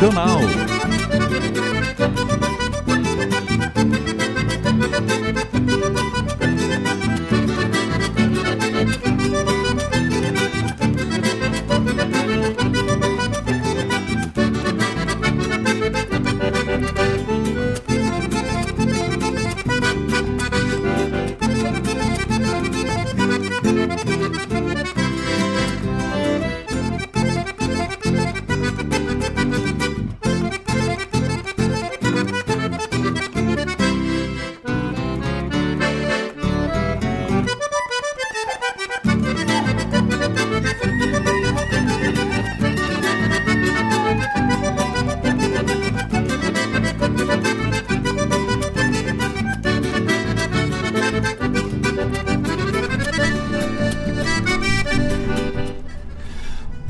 regional.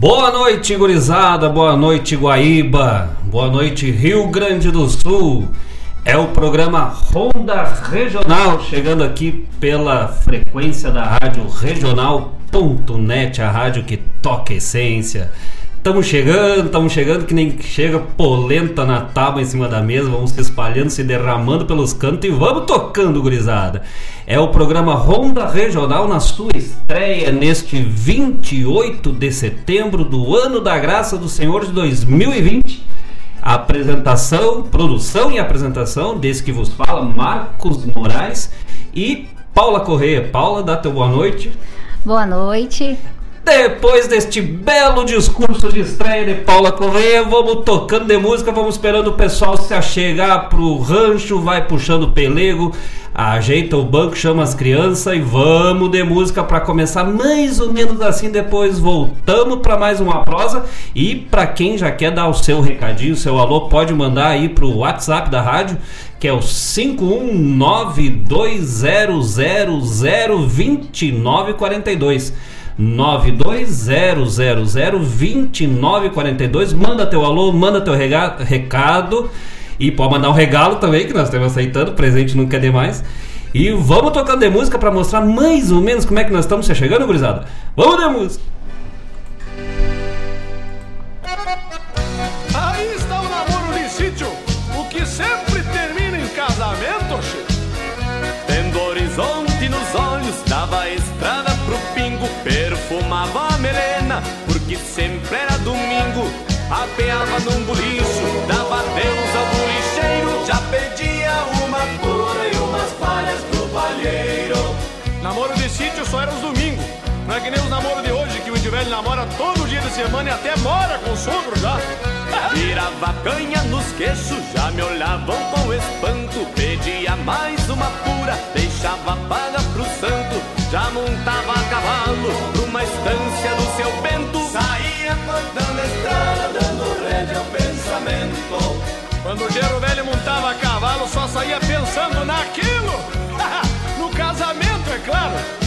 Boa noite, gurizada. Boa noite, Guaíba. Boa noite, Rio Grande do Sul. É o programa Ronda Regional, chegando aqui pela frequência da rádio regional.net, a rádio que toca essência. Estamos chegando, estamos chegando que nem chega polenta na tábua em cima da mesa, vamos se espalhando, se derramando pelos cantos e vamos tocando, gurizada. É o programa Ronda Regional na sua estreia neste 28 de setembro do ano da graça do Senhor de 2020. Apresentação, produção e apresentação desse que vos fala, Marcos Moraes e Paula Correia. Paula, dá teu boa noite. Boa noite. Depois deste belo discurso de estreia de Paula Correia, vamos tocando de música, vamos esperando o pessoal se achegar pro rancho, vai puxando pelego, ajeita o banco, chama as crianças e vamos de música para começar mais ou menos assim. Depois voltamos para mais uma prosa e para quem já quer dar o seu recadinho, seu alô, pode mandar aí pro WhatsApp da rádio que é o 51920002942. 920002942. Manda teu alô, manda teu recado. E pode mandar um regalo também, que nós estamos aceitando. Presente nunca é demais. E vamos tocando de música para mostrar mais ou menos como é que nós estamos chegando, gurizada. Vamos de música! Aí está o namoro de sítio, o que sempre termina em casamento, che. Tendo horizonte nos olhos, dava estrada pro pingo, perfumava a melena, porque sempre era domingo. Apeava num bulicho, de semana e até mora com o sogro já. Tirava canha nos queixos, já me olhavam com espanto. Pedia mais uma pura, deixava paga pro santo. Já montava a cavalo numa estância do seu bento. Saía cortando a estrada, dando rédea ao pensamento. Quando o gero velho montava a cavalo, só saía pensando naquilo. no casamento, é claro.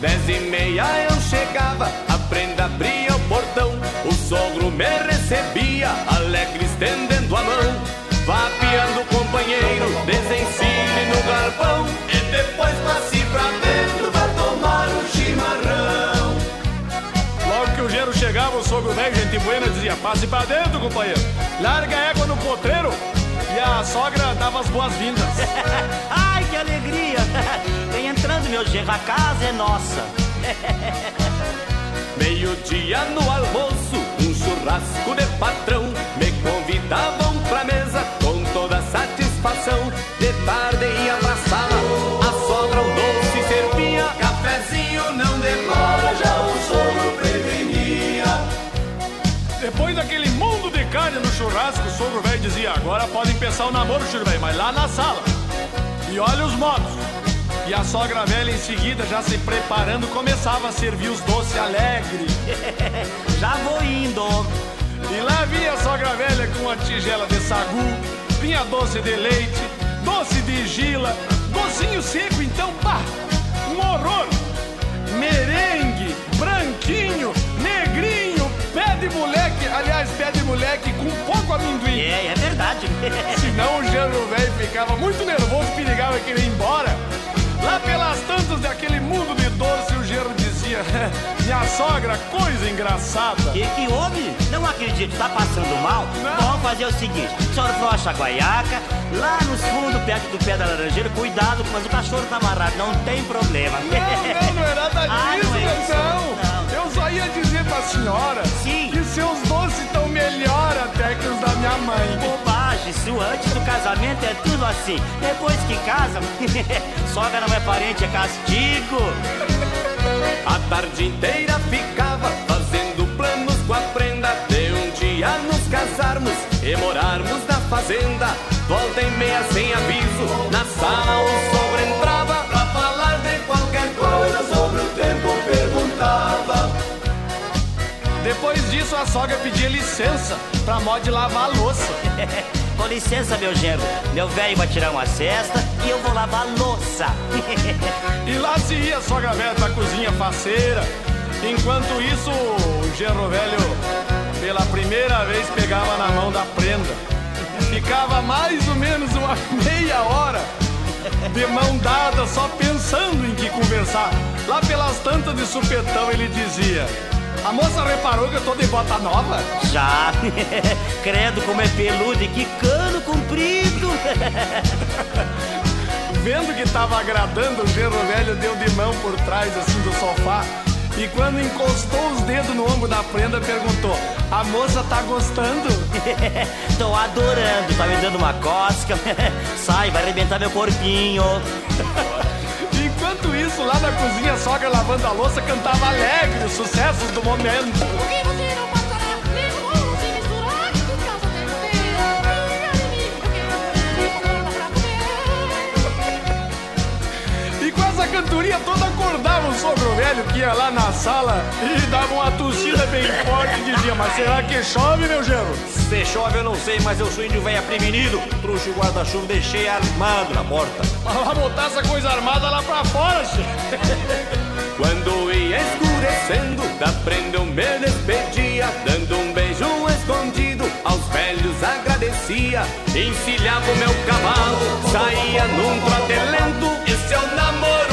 Dez e meia eu chegava, a prenda abria portão. O sogro me recebia, alegre estendendo a mão. Vapeando o companheiro, desencilhe no galpão. E depois passe pra dentro, vai tomar um chimarrão. Logo que o gero chegava, o sogro velho, gente buena, dizia: passe pra dentro, companheiro. Larga a égua no potreiro. E a sogra dava as boas-vindas. Ai, que alegria! Vem entrando, meu genro, a casa é nossa. Meio-dia no almoço, um churrasco de patrão. Me convidavam pra mesa com toda satisfação. De tarde ia pra sala, a sogra o doce servia. Cafezinho não demora, já o sogro prevenia. Depois daquele mundo de carne no churrasco, o sogro velho dizia: agora pode pensar o namoro, filho velho, mas lá na sala. E olha os modos. E a sogra velha em seguida, já se preparando, começava a servir os doces alegre. Já vou indo. E lá vinha a sogra velha com uma tigela de sagu, vinha doce de leite, doce de gila, docinho seco, então, pá, um horror. Merengue, branquinho, negrinho, pé de moleque, aliás, pé de moleque com pouco amendoim. É, é verdade. Senão o Jano velho ficava muito nervoso, perigava querer ir embora. Lá pelas tantas daquele mundo de doce, o Gerro dizia. Minha sogra, coisa engraçada. Que que houve? Não acredito, tá passando mal? Não. Vamos fazer o seguinte: a senhora flocha a guaiaca, lá nos fundos, perto do pé da laranjeira, cuidado, mas o cachorro tá amarrado, não tem problema. Não, não, não é nada Ah, disso, não é isso, não. não. Eu só ia dizer pra senhora Sim. que seus doces estão melhor até que os da minha mãe. Antes do casamento é tudo assim. Depois que casa, sogra não é parente, é castigo. A tarde inteira ficava fazendo planos com a prenda De um dia nos casarmos e morarmos na fazenda Volta e meia sem aviso, na sala o sogro entrava Pra falar de qualquer coisa sobre o tempo perguntava Depois disso, a sogra pedia licença pra mod lavar a louça. Com licença, meu genro. Meu velho vai tirar uma cesta e eu vou lavar a louça. E lá se ia a sogra velha pra cozinha faceira. Enquanto isso, o gerro velho, pela primeira vez, pegava na mão da prenda. Ficava mais ou menos uma meia hora de mão dada, só pensando em que conversar. Lá pelas tantas de supetão, ele dizia: A moça reparou que eu tô de bota nova? Já. Credo como é peludo e que cano comprido. Vendo que tava agradando, o gerro velho deu de mão por trás assim do sofá. E quando encostou os dedos no ombro da prenda, perguntou: A moça tá gostando? Tô adorando, tá me dando uma cosca. Sai, vai arrebentar meu corpinho. Isso, lá na cozinha, a sogra lavando a louça cantava alegre os sucessos do momento. Sogro velho que ia lá na sala e dava uma tossida bem forte e dizia: Mas será que chove, meu gelo? Se chove eu não sei, mas eu sou índio velho prevenido. Trouxe o guarda-chuva, deixei armado na porta. Mas lá botar essa coisa armada lá pra fora. Quando ia escurecendo, da prenda eu me despedia Dando um beijo escondido, aos velhos agradecia Encilhava o meu cavalo, saía num trote lento E seu namoro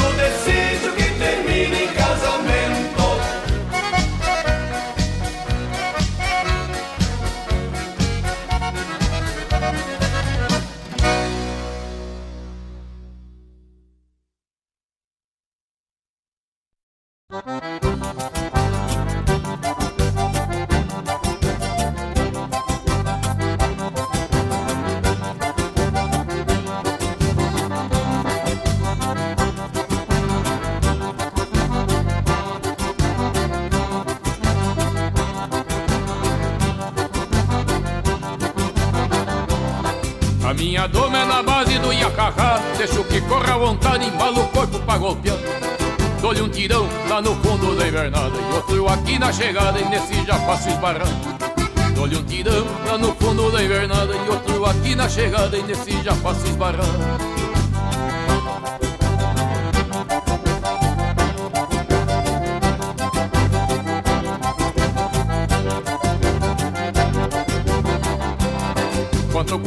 o corpo pra golpear Dou-lhe um tirão lá no fundo da invernada E outro aqui na chegada e nesse já faço esbarrar Dou-lhe um tirão lá no fundo da invernada E outro aqui na chegada e nesse já faço esbarrar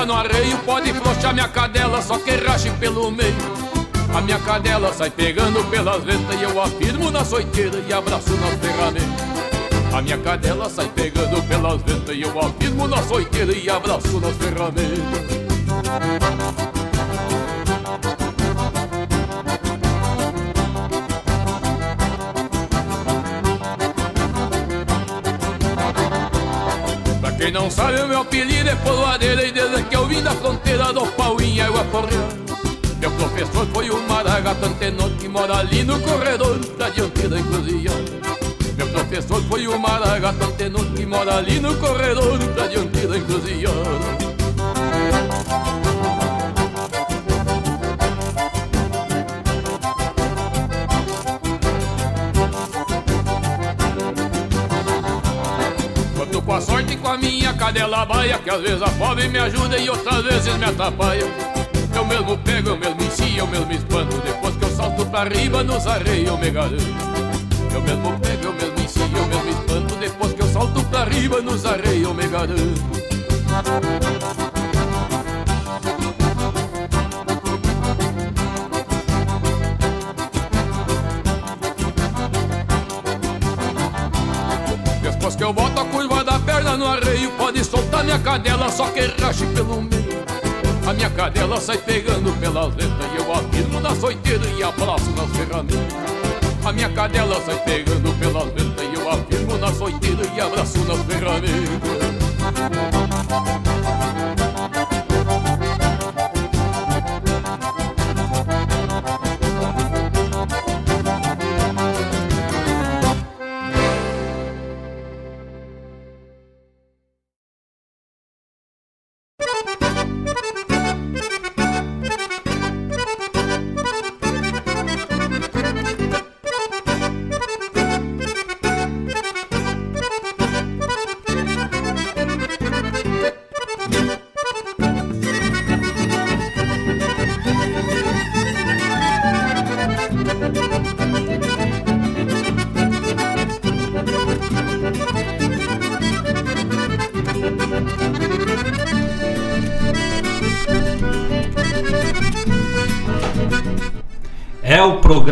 perna no arreio Pode flochar minha cadela, só que rache pelo meio. A minha cadela sai pegando pelas ventas E eu afirmo na soiteira e abraço nas ferramentas a minha cadela sai pegando pelas ventas E eu afirmo na soiteira e abraço nas ferramentas quem não sabe, o meu apelido é Poloadeira E vim da fronteira do em água correr Meu professor foi o Maragato Antenor Que mora ali no corredor da dianteira encruzilhada Meu professor foi o Maragato Antenor Que mora ali no corredor da dianteira encruzilhada baia Que às vezes a fome me ajuda e outras vezes me atrapalha Eu mesmo pego, eu mesmo ensino, eu mesmo espanto. Depois que eu salto pra riba, nos arreios eu me garanto Eu mesmo pego, eu mesmo ensino, eu mesmo espanto. Depois que eu salto pra riba, nos arreios eu me garanto que eu boto Soltar minha cadela, só que rache pelo meio. A minha cadela sai pegando pelas letras E eu afirmo na soiteira e abraço nas ferramentas A minha cadela sai pegando pelas letras E eu afirmo na soiteira e abraço nas ferramentas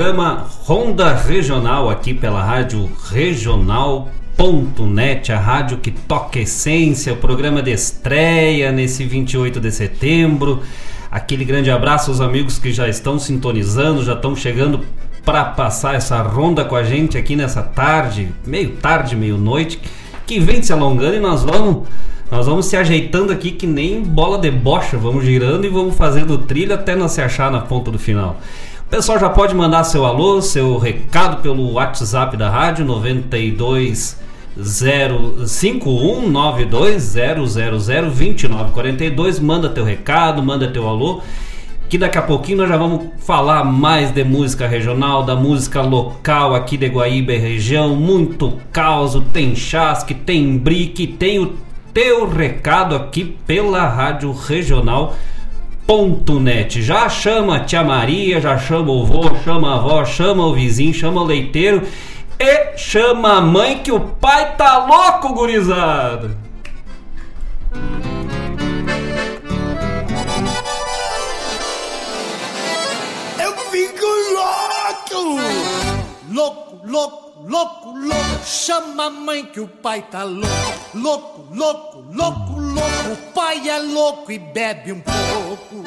programa Ronda Regional aqui pela rádio regional.net, a rádio que toca essência, o programa de estreia nesse 28 de setembro. Aquele grande abraço aos amigos que já estão sintonizando, já estão chegando para passar essa ronda com a gente aqui nessa tarde, meio tarde, meio noite, que vem se alongando e nós vamos nós vamos se ajeitando aqui que nem bola de bocha, vamos girando e vamos fazendo trilho até nós se achar na ponta do final. Pessoal já pode mandar seu alô, seu recado pelo WhatsApp da rádio 92 51920002942, manda teu recado, manda teu alô, que daqui a pouquinho nós já vamos falar mais de música regional, da música local aqui de Guaíba e região, muito caos, tem chasque, tem brique, tem o teu recado aqui pela rádio regional.net. Já chama a tia Maria, já chama o vô, chama a avó, chama o vizinho, chama o leiteiro e chama a mãe que o pai tá louco, gurizada. Eu fico louco! Louco, louco, louco, louco. Chama a mãe que o pai tá louco. Louco, louco, louco, louco. O pai é louco e bebe um pouco.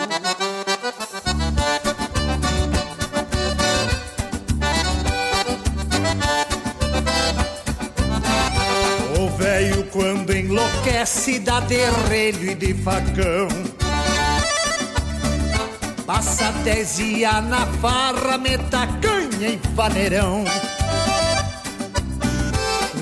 O velho quando enlouquece dá derrelho e de facão. Passa dez dias na farra, meta canha e vaneirão.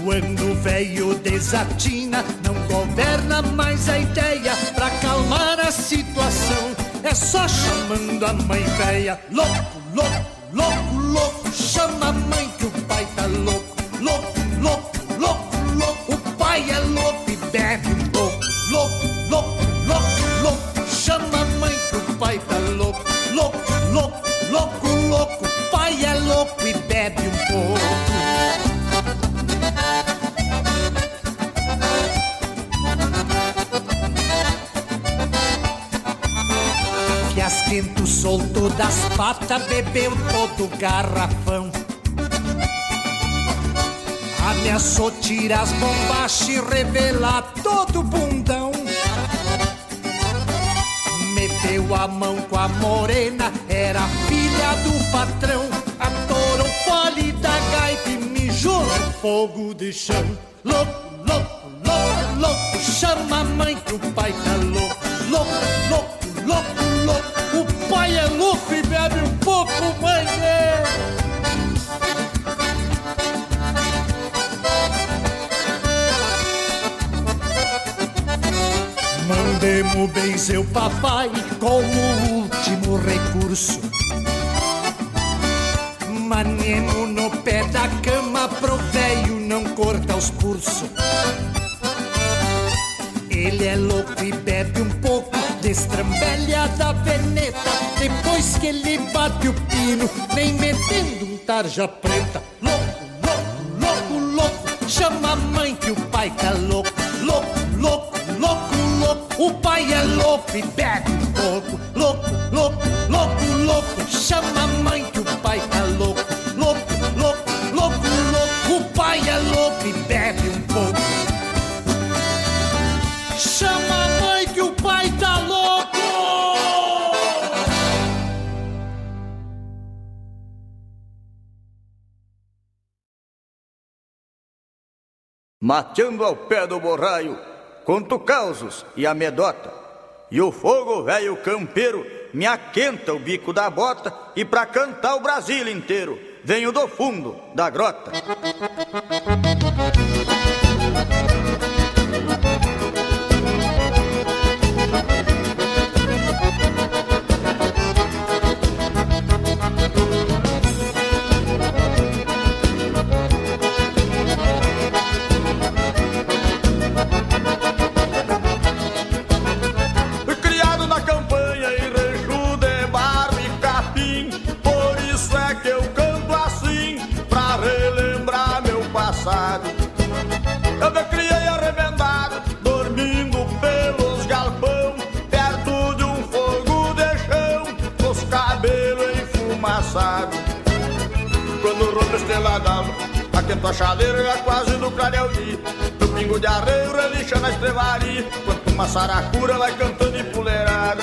Quando o velho desatina, não governa mais a ideia pra acalmar a situação. É só chamando a mãe velha, louco, louco, louco, louco. Chama a mãe que o pai tá louco, louco, louco, louco, louco. O pai é louco e bebe um pouco, louco, louco, louco, louco. Chama a mãe que o pai tá louco, louco, louco, louco, louco. O pai é louco e bebe um pouco. Fiasquento soltou das patas, bebeu todo o garrafão. Ameaçou tirar as bombachas e revelar todo bundão. Meteu a mão com a morena, era filha do patrão. Atorou fole da gaita e mijou no fogo de chão. Louco, louco, louco, louco, chama a mãe que o pai tá louco. Louco, louco, louco, louco, Mandemos bem seu papai como último recurso. Manemo no pé da cama pro velho não corta os pulsos. Ele é louco e bebe um pouco, destrambelha da veneta. Depois que ele bate o pino, vem metendo um tarja bebe um pouco. Louco, louco, louco, louco, chama a mãe que o pai tá louco. Louco, louco, louco, louco, o pai é louco e bebe um pouco. Chama a mãe que o pai tá louco! Mateando ao pé do borraio, conto causos e amedota. E o fogo velho campeiro me aquenta o bico da bota e pra cantar o Brasil inteiro venho do fundo da grota. Enfumaçados Quando rompe a estrela d'alva Aquento a chaleira já quase no clareio dia No pingo de arreio relincha na estrevaria Quanto uma saracura vai cantando empoleirada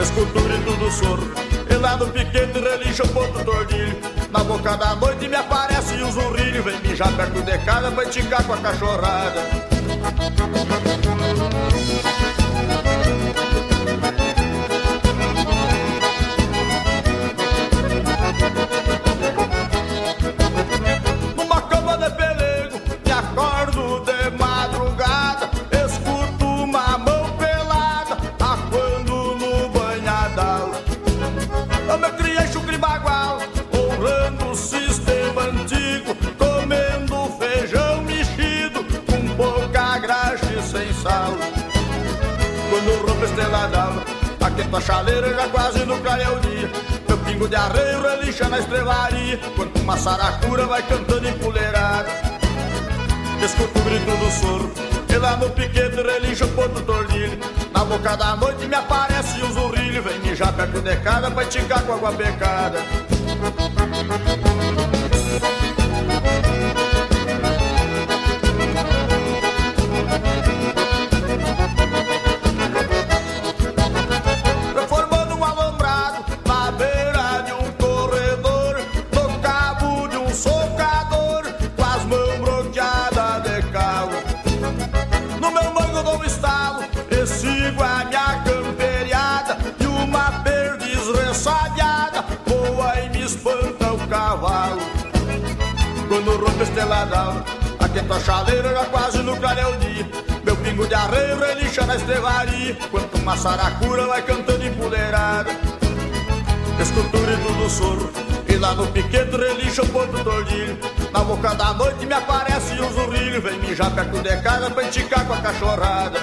Escuto o grito do soro E lá no piquete relincha o ponto tordilho. Na boca da noite me aparece o zurrilho Vem mijar perto de casa pra enticar com a cachorrada aquento a chaleira já quase no clareio o dia. Meu pingo de arreio relincha na estrelaria, quando uma saracura vai cantando empoleirada. Escuto o grito do soro, e lá no piquete relincha o ponto tordilho. Na boca da noite me aparece um zurrilho, vem mijar perto de casa pra esticar com água becada. Rompe a estrela d'alva, aquento a chaleira já quase no clareio dia. Meu pingo de arreio relincha na estrevaria, quanto uma saracura vai cantando empoleirada. Escuto o grito do soro, e lá no piquete relincha o ponto tordilho. Na boca da noite me aparece um zurrilho, vem mijar perto de casa pra enticar com a cachorrada.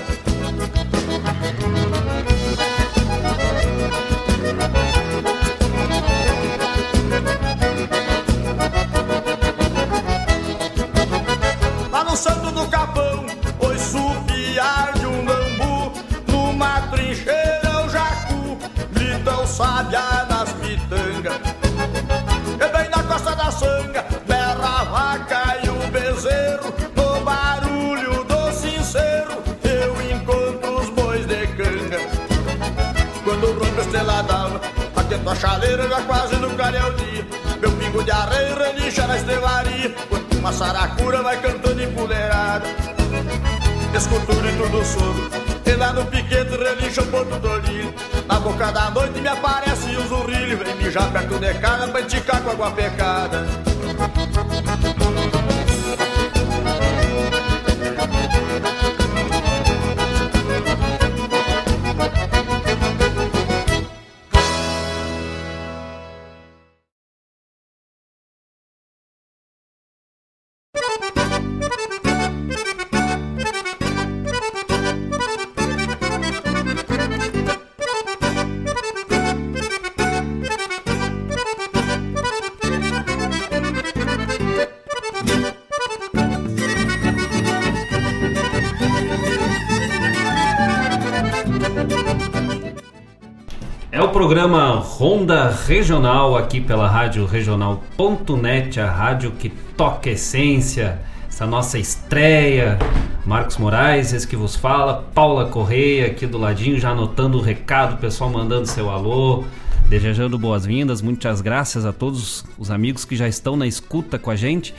Atento a chaleira já quase no clareio dia Meu pingo de areia relincha na estrevaria Quando uma saracura vai cantando empoleirada. Escuto o grito do soro E lá no piquete relincha o ponto tordilho Na boca da noite me aparece o zurrilho Vem mijar perto de casa pra com água pecada Ronda Regional aqui pela Rádio Regional.net, a rádio que toca essência. Essa nossa estreia. Marcos Moraes, esse que vos fala. Paula Correia aqui do ladinho, já anotando o recado, pessoal mandando seu alô. Desejando boas-vindas, muitas graças a todos os amigos que já estão na escuta com a gente.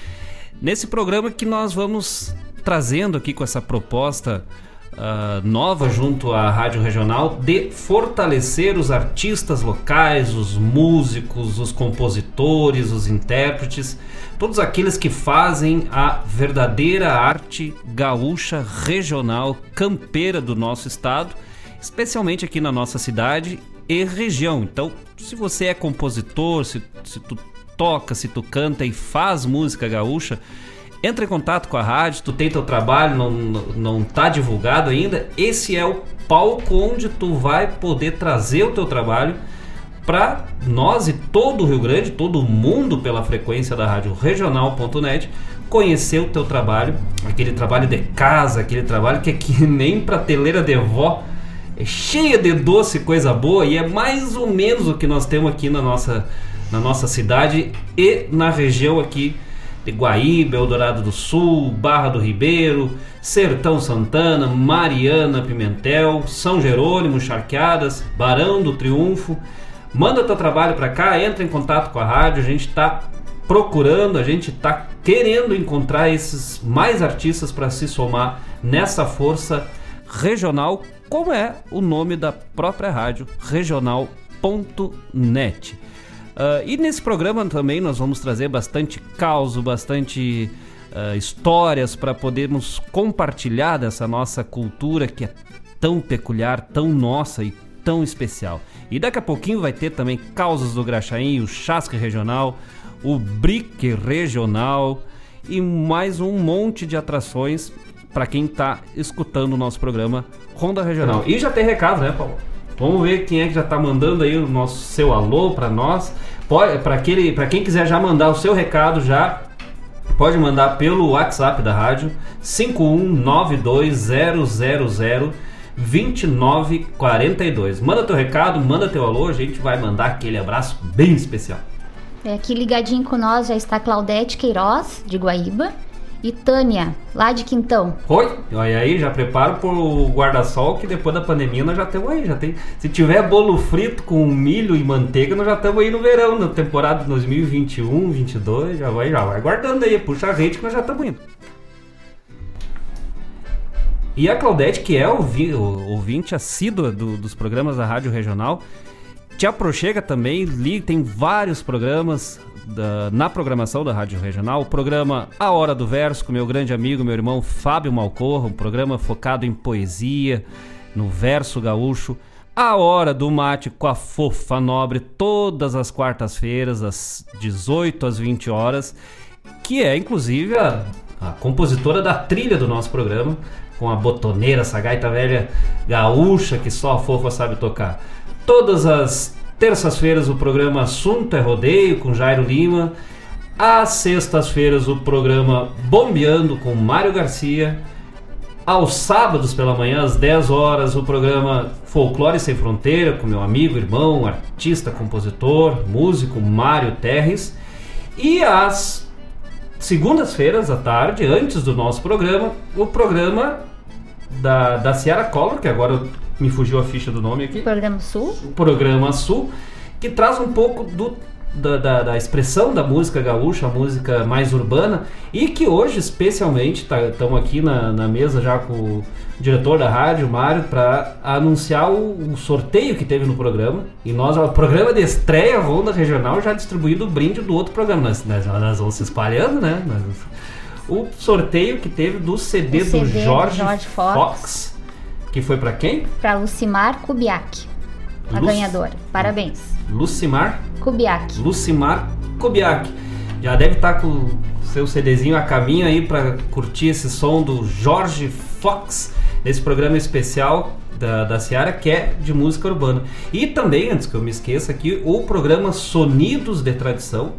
Nesse programa que nós vamos trazendo aqui com essa proposta uh, nova junto à Rádio Regional de fortalecer os artistas locais, os músicos, os compositores, os intérpretes, todos aqueles que fazem a verdadeira arte gaúcha regional campeira do nosso estado, especialmente aqui na nossa cidade e região. Então, se você é compositor, se, se tu toca, se tu canta e faz música gaúcha, entra em contato com a rádio, tu tem teu trabalho, não, não tá divulgado ainda, esse é o palco onde tu vai poder trazer o teu trabalho para nós e todo o Rio Grande, todo mundo pela frequência da rádio regional.net conhecer o teu trabalho, aquele trabalho de casa, aquele trabalho que é que nem prateleira de vó, é cheia de doce, coisa boa e é mais ou menos o que nós temos aqui na nossa, na nossa cidade e na região aqui de Guaíba, Eldorado do Sul, Barra do Ribeiro, Sertão Santana, Mariana Pimentel, São Jerônimo, Charqueadas, Barão do Triunfo. Manda teu trabalho para cá, entra em contato com a rádio, a gente está procurando, a gente está querendo encontrar esses mais artistas para se somar nessa força regional, como é o nome da própria rádio, regional.net. Uh, e nesse programa também nós vamos trazer bastante caos, bastante uh, histórias para podermos compartilhar dessa nossa cultura que é tão peculiar, tão nossa e tão especial. E daqui a pouquinho vai ter também causas do Graxaim, o Chasque Regional, o Brique Regional e mais um monte de atrações para quem está escutando o nosso programa Ronda Regional. E já tem recado, né, Paulo? Vamos ver quem é que já está mandando aí o nosso seu alô para nós. Para quem quiser já mandar o seu recado já pode mandar pelo WhatsApp da rádio 51920002942. Manda teu recado, manda teu alô, a gente vai mandar aquele abraço bem especial. É, aqui ligadinho com nós já está Claudete Queiroz, de Guaíba, e Tânia, lá de Quintão. Oi, olha aí, já preparo pro guarda-sol que depois da pandemia nós já estamos aí, já tem. Se tiver bolo frito com milho e manteiga, nós já estamos aí no verão, na temporada 2021, 22, já vai, já vai guardando aí, puxa a rede que nós já estamos indo. E a Claudete, que é ouvi, ouvinte assídua do, dos programas da Rádio Regional, te aproxega também, li, tem vários programas da, na programação da Rádio Regional. O programa A Hora do Verso, com meu grande amigo, meu irmão Fábio Malcorra, um programa focado em poesia, no verso gaúcho. A Hora do Mate com a Fofa Nobre, todas as quartas-feiras, das 18 às 20 horas, que é inclusive a, a compositora da trilha do nosso programa, com a botoneira, essa gaita velha gaúcha que só a Fofa sabe tocar. Todas as terças-feiras o programa Assunto é Rodeio com Jairo Lima. Às sextas-feiras o programa Bombeando com Mário Garcia. Aos sábados pela manhã, às 10 horas, o programa Folclore Sem Fronteira com meu amigo, irmão, artista, compositor, músico Mário Terres. E às segundas-feiras à tarde, antes do nosso programa, o programa da, da Ciara Collor, que agora me fugiu a ficha do nome aqui. Programa Sul. Programa Sul, que traz um pouco do, da, da, da, expressão da música gaúcha, a música mais urbana, e que hoje, especialmente, estamos tá, aqui na, na mesa já com o diretor da rádio, Mário, para anunciar o, o, sorteio que teve no programa. E nós, o programa de estreia Ronda Regional, já distribuído o brinde do outro programa. Nós, nós, nós vamos se espalhando, né? Nós, o sorteio que teve do CD, do Jorge, Jorge Fox. Fox que foi para quem? Para Lucimar Kubiak, a ganhadora. Parabéns. Lucimar Kubiak. Lucimar Kubiak. Já deve estar com o seu CDzinho a caminho aí para curtir esse som do Jorge Fox nesse programa especial da, da Seara que é de música urbana. E também, antes que eu me esqueça aqui, o programa Sonidos de Tradição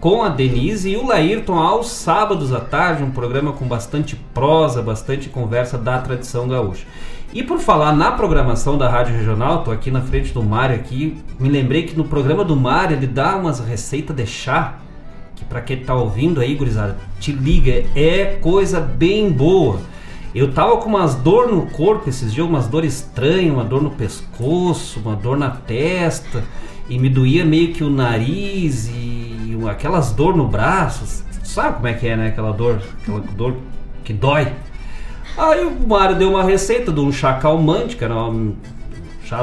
com a Denise e o Laírton aos sábados à tarde, um programa com bastante prosa, bastante conversa da tradição gaúcha. E por falar na programação da Rádio Regional, tô aqui na frente do Mário aqui, me lembrei que no programa do Mário ele dá umas receitas de chá, que para quem tá ouvindo aí, gurizada, te liga, é coisa bem boa. Eu tava com umas dor no corpo esses dias, umas dores estranhas, uma dor no pescoço, uma dor na testa, e me doía meio que o nariz e aquelas dor no braço. Sabe como é que é, né? Aquela dor, aquela dor que dói. Aí o Mário deu uma receita de um chá calmante, que era um chá,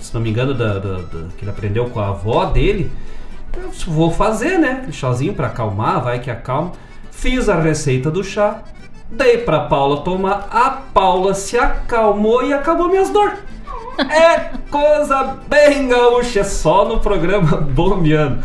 se não me engano, da, da- da- que ele aprendeu com a avó dele. Eu disse, vou fazer, né? Aquele chazinho pra acalmar, vai que acalma. Fiz a receita do chá, dei pra Paula tomar. A Paula se acalmou e acabou minhas dores. É coisa bem gaúcha, é só no programa Bombeando.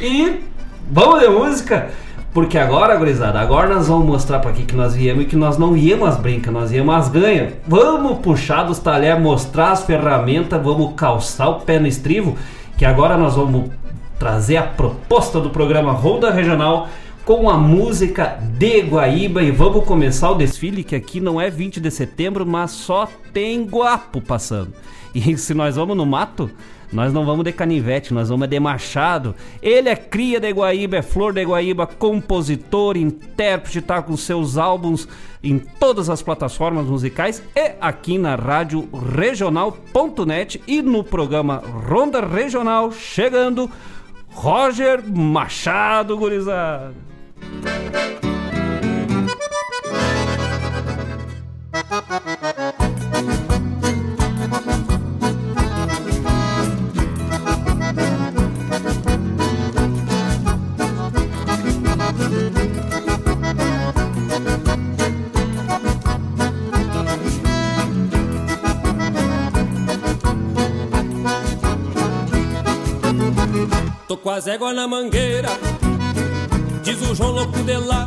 E vamos de música, porque agora, gurizada, agora nós vamos mostrar pra aqui que nós viemos e que nós não viemos as brincas, nós viemos as ganhas. Vamos puxar dos talheres, mostrar as ferramentas, vamos calçar o pé no estrivo, que agora nós vamos trazer a proposta do programa Ronda Regional com a música de Guaíba e vamos começar o desfile que aqui não é 20 de setembro, mas só tem guapo passando. E se nós vamos no mato, nós não vamos de canivete, nós vamos de machado. Ele é cria de Guaíba, é flor de Guaíba, compositor, intérprete, tá com seus álbuns em todas as plataformas musicais e aqui na rádio regional.net e no programa Ronda Regional chegando Roger Machado, gurizada. Tô com as éguas na mangueira, diz o João louco de lá.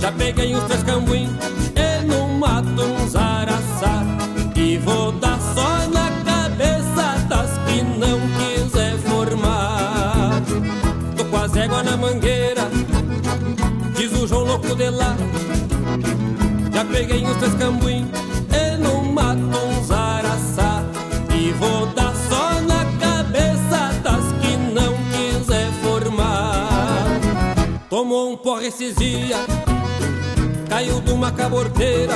Já peguei uns três cambuim e no mato uns araçá. E vou dar só na cabeça das que não quiser formar. Tô com as éguas na mangueira, diz o João louco de lá. Já peguei uns três cambuim esses dias, caiu de uma cabordeira.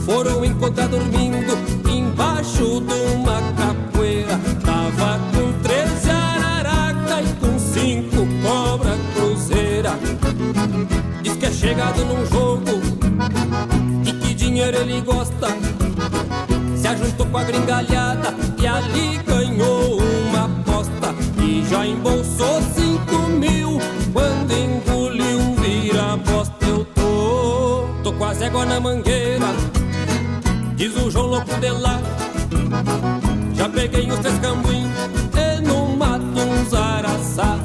Foram encontrar dormindo embaixo de uma capoeira. Tava com 13 araraca e com cinco cobra cruzeira. Diz que é chegado num jogo e que dinheiro ele gosta. Se ajuntou com a gringalhada e ali ganhou uma aposta. E já embolsou cinco mil quando engoliu éguas na mangueira, diz o João louco de lá. Já peguei os três cambuim e no mato uns araçá.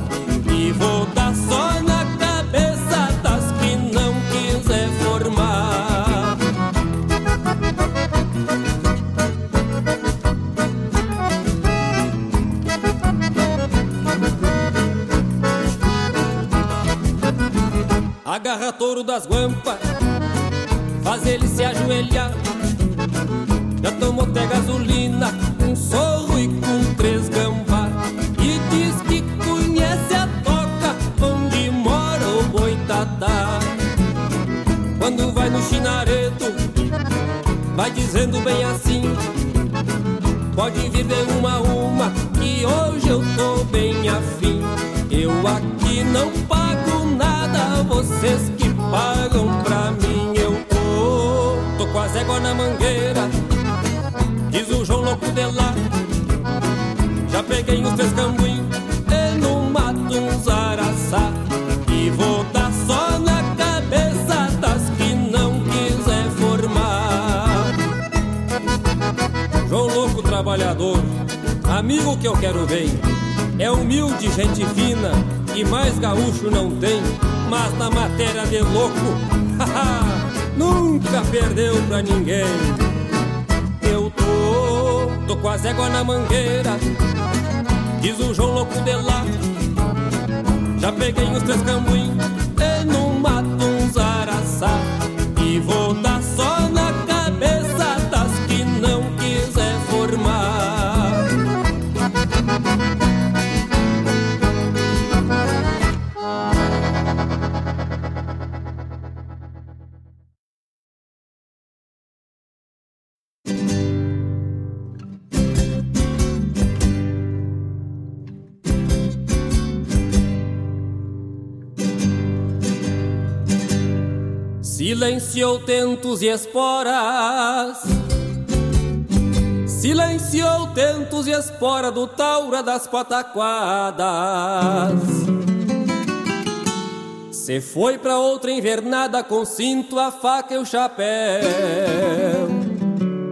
E vou dar só na cabeça das que não quiser formar. Agarra touro das guampas, faz ele se ajoelhar. Já tomou até gasolina, um sorro e com três gambá. E diz que conhece a toca onde mora o boitatá. Quando vai no chinaredo, vai dizendo bem assim. Pode vir de uma a uma, que hoje eu tô bem afim. Eu aqui não pago nada, vocês que pagam pra mim. Com as éguas na mangueira, diz o João louco de lá. Já peguei os três cambuim e no mato uns araçá. E vou dar só na cabeça das que não quiser formar. João Louco Trabalhador, amigo que eu quero bem. É humilde, gente fina e mais gaúcho não tem. Mas na matéria de louco, nunca perdeu pra ninguém. Eu tô, tô com as éguas na mangueira, diz o João Louco de lá. Já peguei os três cambuim Silenciou tentos e esporas. Silenciou tentos e espora do taura das pataquadas. Se foi pra outra invernada com cinto, a faca e o chapéu.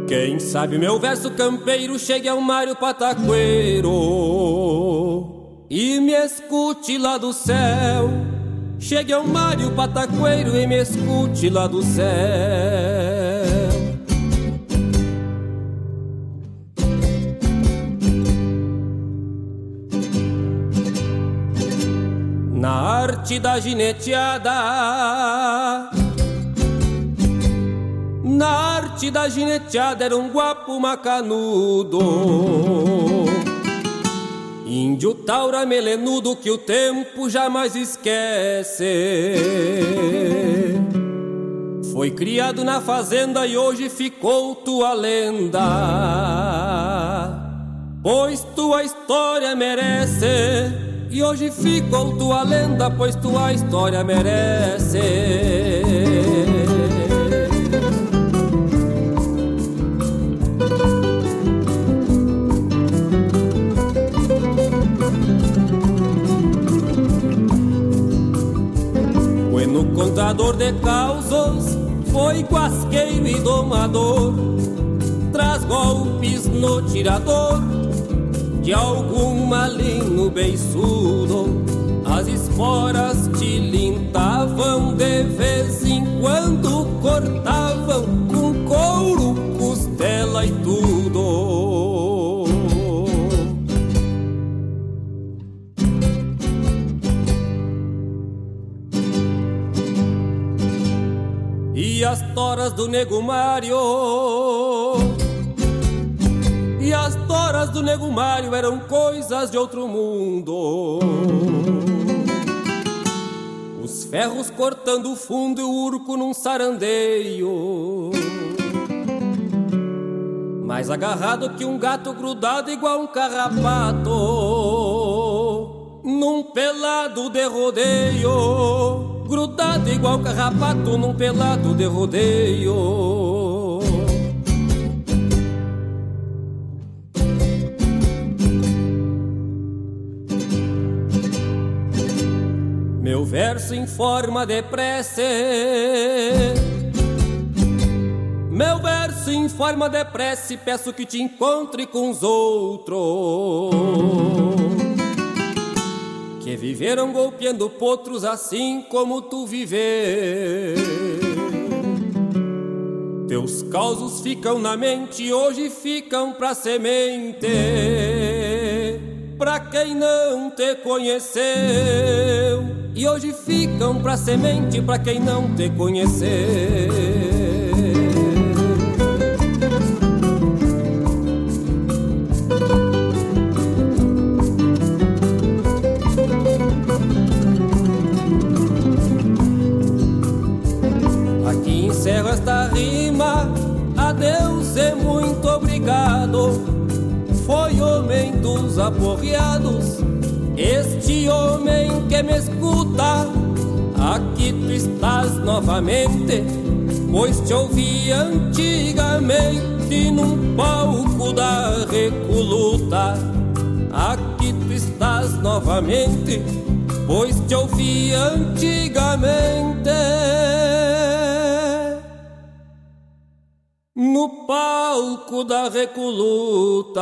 Quem sabe meu verso campeiro chegue ao Mário Pataqueiro E me escute lá do céu Chegue ao Mário Pataqueiro e me escute lá do céu. Na arte da gineteada, na arte da gineteada era um guapo macanudo. Índio taura melenudo que o tempo jamais esquece. Foi criado na fazenda e hoje ficou tua lenda. Pois tua história merece. E hoje ficou tua lenda, pois tua história merece. Bueno contador de causos, foi guasqueiro e domador. Traz golpes no tirador de algum maligno beiçudo. As esporas tilintavam de vez em quando, cortavam com couro, costela e tudo. As toras do nego Mário. E as toras do nego Mário eram coisas de outro mundo. Os ferros cortando o fundo e o urco num sarandeio. Mais agarrado que um gato grudado igual um carrapato. Num pelado de rodeio Grudado igual carrapato num pelado de rodeio. Meu verso em forma de prece. Meu verso em forma de prece, peço que te encontre com os outros que viveram golpeando potros assim como tu viver. Teus causos ficam na mente hoje ficam pra semente. Pra quem não te conheceu, e hoje ficam pra semente pra quem não te conheceu. Dos aporreados, este homem que me escuta. Aqui tu estás novamente, pois te ouvi antigamente num palco da recoluta. Aqui tu estás novamente, pois te ouvi antigamente palco da recoluta.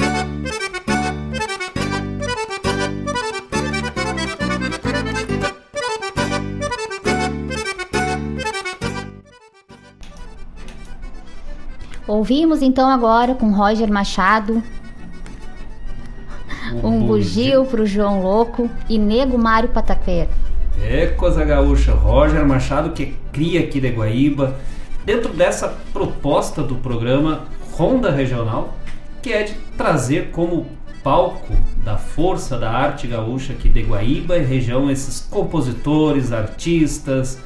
Ouvimos então agora com Roger Machado um bugio pro João Louco e Nego Mário Pataquera. É coisa gaúcha, Roger Machado que cria aqui de Guaíba, dentro dessa proposta do programa Ronda Regional, que é de trazer como palco da força da arte gaúcha aqui de Guaíba e região esses compositores, artistas,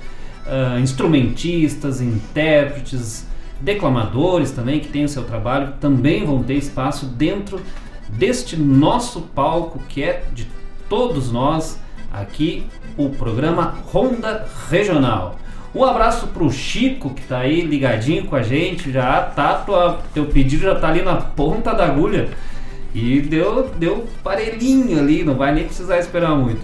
ah, instrumentistas, intérpretes, declamadores também que têm o seu trabalho, também vão ter espaço dentro deste nosso palco que é de todos nós aqui o programa Ronda Regional. Um abraço pro Chico que tá aí ligadinho com a gente, já tá tua, teu pedido já tá ali na ponta da agulha e deu deu parelhinho ali, não vai nem precisar esperar muito.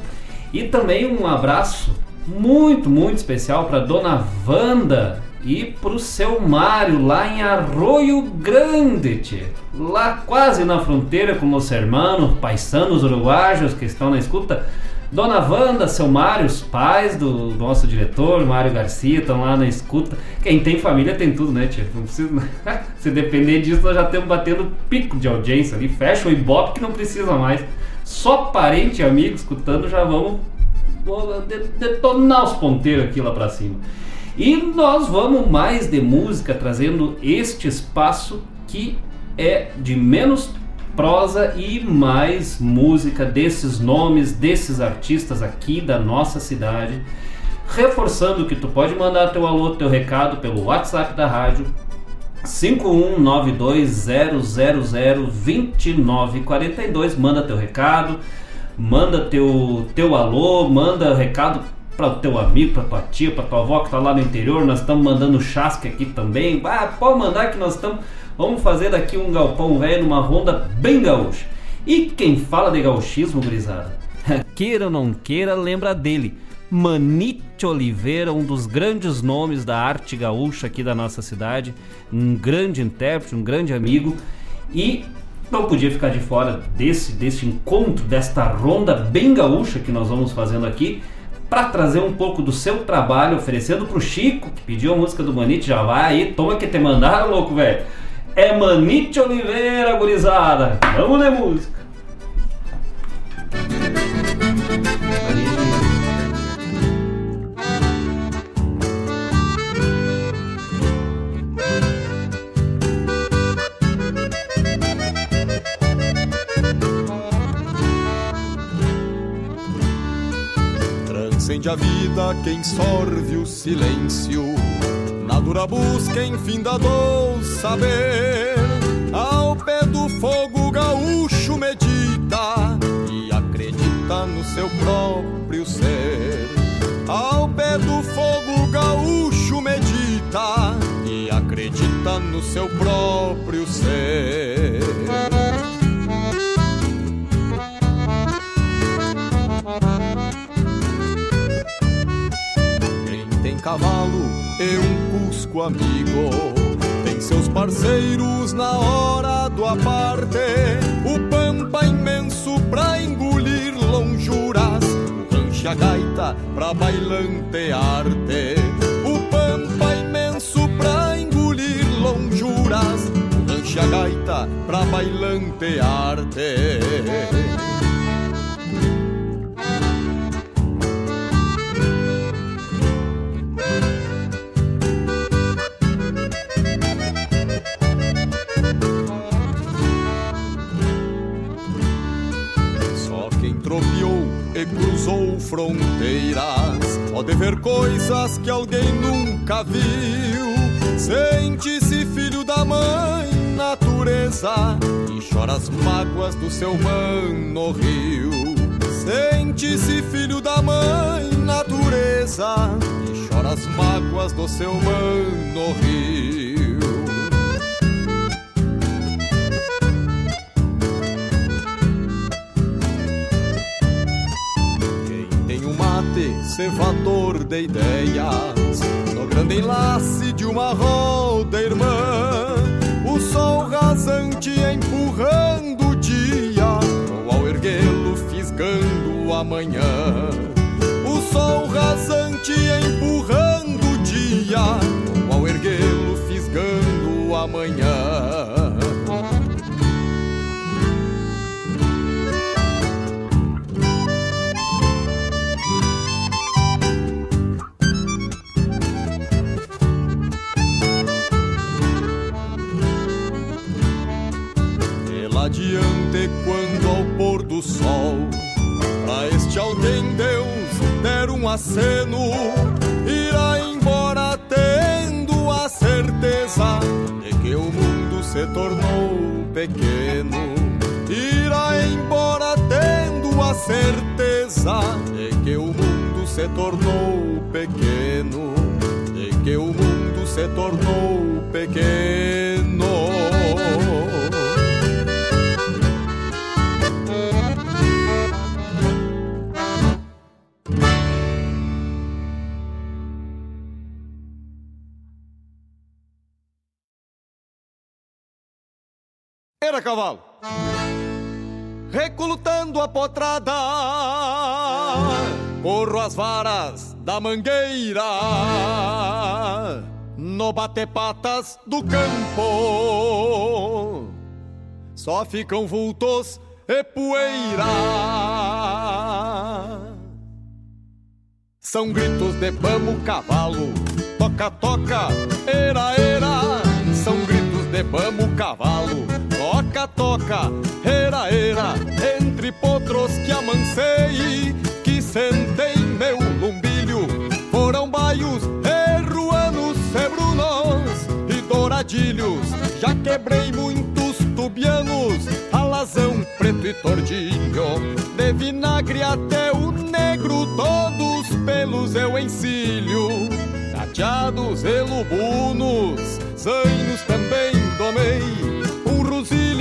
E também um abraço muito, muito especial para dona Wanda e pro seu Mário lá em Arroio Grande, tchê. lá quase na fronteira com os hermanos paisanos uruguaios que estão na escuta. Dona Wanda, seu Mário, os pais do nosso diretor, Mário Garcia, estão lá na escuta. Quem tem família tem tudo, né, tia? Não precisa. Se depender disso, nós já estamos batendo pico de audiência ali. Fecha o Ibope que não precisa mais. Só parente e amigo escutando já vamos detonar os ponteiros aqui lá pra cima. E nós vamos mais de música trazendo este espaço que é de menos prosa e mais música desses nomes, desses artistas aqui da nossa cidade. Reforçando que tu pode mandar teu alô, teu recado pelo WhatsApp da rádio 51920002942. Manda teu recado, manda teu, teu alô, manda recado para o teu amigo, para tua tia, para tua avó que tá lá no interior. Nós estamos mandando chasque aqui também. Ah, pode mandar que nós estamos. Vamos fazer daqui um galpão velho numa ronda bem gaúcha. E quem fala de gauchismo, gurizada, queira ou não queira, lembra dele. Manite Oliveira, um dos grandes nomes da arte gaúcha aqui da nossa cidade, um grande intérprete, um grande amigo e não podia ficar de fora desse, desse encontro, desta ronda bem gaúcha que nós vamos fazendo aqui, para trazer um pouco do seu trabalho, oferecendo pro Chico, que pediu a música do Manite, já vai aí, toma que te mandaram, louco, velho. É Manite Oliveira, gurizada. Vamos de música. Transcende a vida quem sorve o silêncio, na dura busca enfim da dor saber. Ao pé do fogo gaúcho medita e acredita no seu próprio ser. Ao pé do fogo gaúcho medita e acredita no seu próprio ser. E um cusco amigo. Tem seus parceiros na hora do aparte, o pampa imenso pra engolir lonjuras, o rancho a gaita pra bailantear-te. O pampa imenso pra engolir lonjuras, o rancho a gaita pra bailantear-te. Só cruzou fronteiras pode ver coisas que alguém nunca viu. Sente-se filho da mãe natureza e chora as mágoas do seu mano rio. Sente-se filho da mãe natureza e chora as mágoas do seu mano rio. Um mate cevador de ideias. No grande enlace de uma roda irmã O sol rasante empurrando o dia. Ou ao erguê-lo fisgando o amanhã O sol rasante empurrando o dia. Ou ao erguê-lo fisgando o amanhã adiante quando ao pôr do sol Pra este alguém Deus der um aceno Irá embora tendo a certeza De que o mundo se tornou pequeno. Irá embora tendo a certeza De que o mundo se tornou pequeno De que o mundo se tornou pequeno Era cavalo. Recolutando a potrada, corro as varas da mangueira, no bate-patas do campo. Só ficam vultos e poeira. São gritos de vamos cavalo, toca, toca, era, era. São gritos de vamos cavalo, toca, toca, era, era. Entre potros que amancei, que sentei meu lumbilho, foram baios, erruanos, sebrunos e douradilhos. Já quebrei muitos tubianos, alazão, preto e tordilho, de vinagre até o negro, todos pelos eu encilho. Cateados e lubunos, zanhos também domei,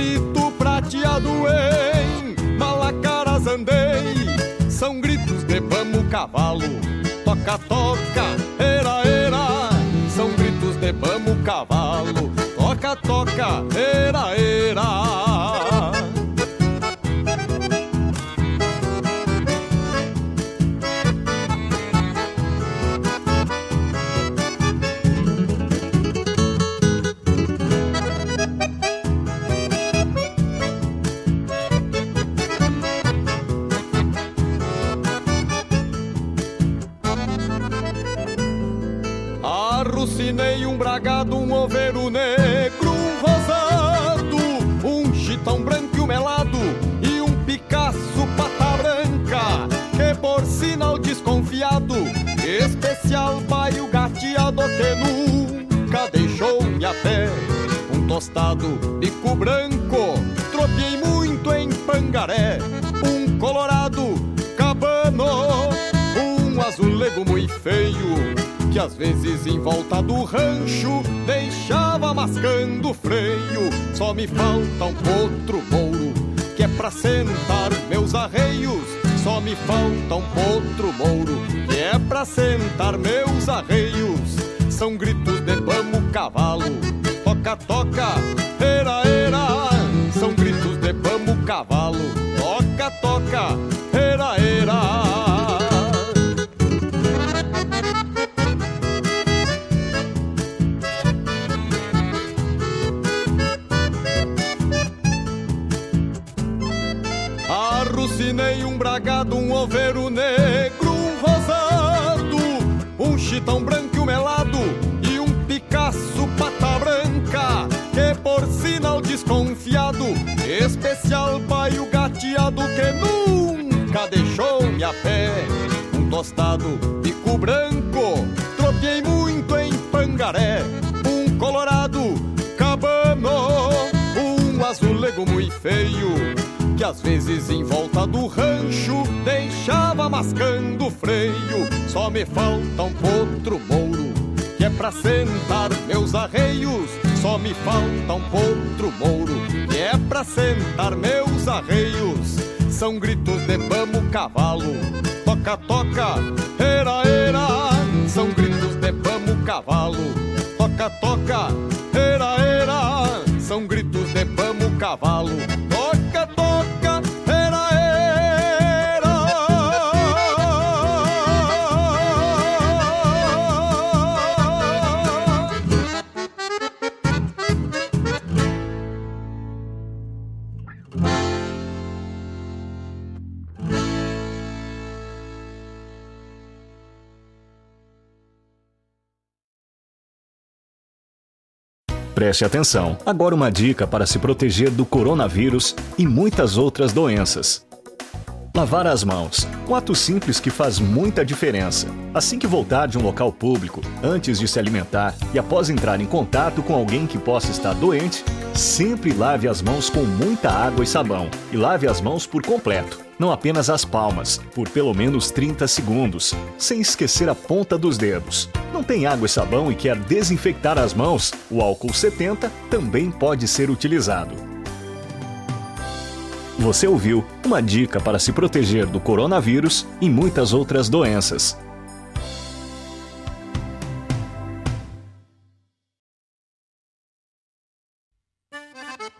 rosilito prateado em malacaras andei. São gritos de vamos cavalo, toca, toca, era, era. São gritos de vamos cavalo, toca, toca, era, era. Bragado, um oveiro negro, um rosado, um chitão branco e um melado e um Picasso pata branca, que por sinal desconfiado, especial baio gateado que nunca deixou-me a pé. Um tostado, bico branco, tropiei muito em Pangaré, um colorado, cabano, um azulego muito feio que às vezes em volta do rancho deixava mascando o freio. Só me falta um potro mouro que é pra sentar meus arreios. Só me falta um potro mouro que é pra sentar meus arreios. são gritos de vamos cavalo. Toca, toca, era, era, são gritos de vamos cavalo. Toca, toca, era, era. Bragado, um oveiro negro, um rosado, um chitão branco e um melado e um Picasso pata branca, que por sinal desconfiado, especial baio gateado que nunca deixou-me a pé. Um tostado, bico branco, tropiei muito em pangaré, um colorado, cabano, um azulego muito feio que às vezes em volta do rancho deixava mascando o freio. Só me falta um potro mouro, que é pra sentar meus arreios. Só me falta um potro mouro, que é pra sentar meus arreios. São gritos de vamos cavalo, toca, toca, era, era. São gritos de vamos cavalo, toca, toca, era, era. São gritos de vamos cavalo, Preste atenção. Agora uma dica para se proteger do coronavírus e muitas outras doenças. Lavar as mãos. Um ato simples que faz muita diferença. Assim que voltar de um local público, antes de se alimentar e após entrar em contato com alguém que possa estar doente, sempre lave as mãos com muita água e sabão. E lave as mãos por completo, não apenas as palmas, por pelo menos 30 segundos, sem esquecer a ponta dos dedos. Não tem água e sabão e quer desinfectar as mãos? O álcool 70 também pode ser utilizado. Você ouviu uma dica para se proteger do coronavírus e muitas outras doenças.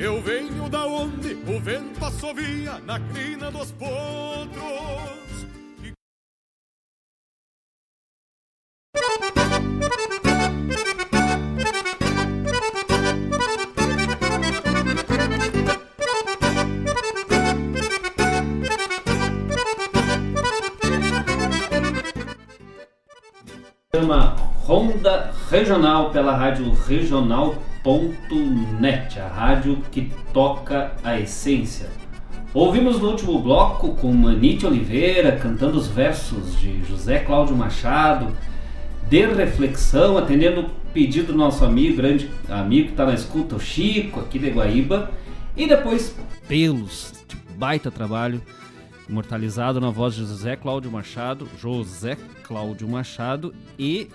Eu venho da onde o vento assovia na crina dos potros. Programa Ronda Regional pela rádio regional.net, a rádio que toca a essência. Ouvimos no último bloco com Manite Oliveira cantando os versos de José Cláudio Machado, de reflexão, atendendo o pedido do nosso amigo, grande amigo que está na escuta, o Chico, aqui de Guaíba. E depois Pelos, de baita trabalho, imortalizado na voz de José Cláudio Machado, José Cláudio Machado e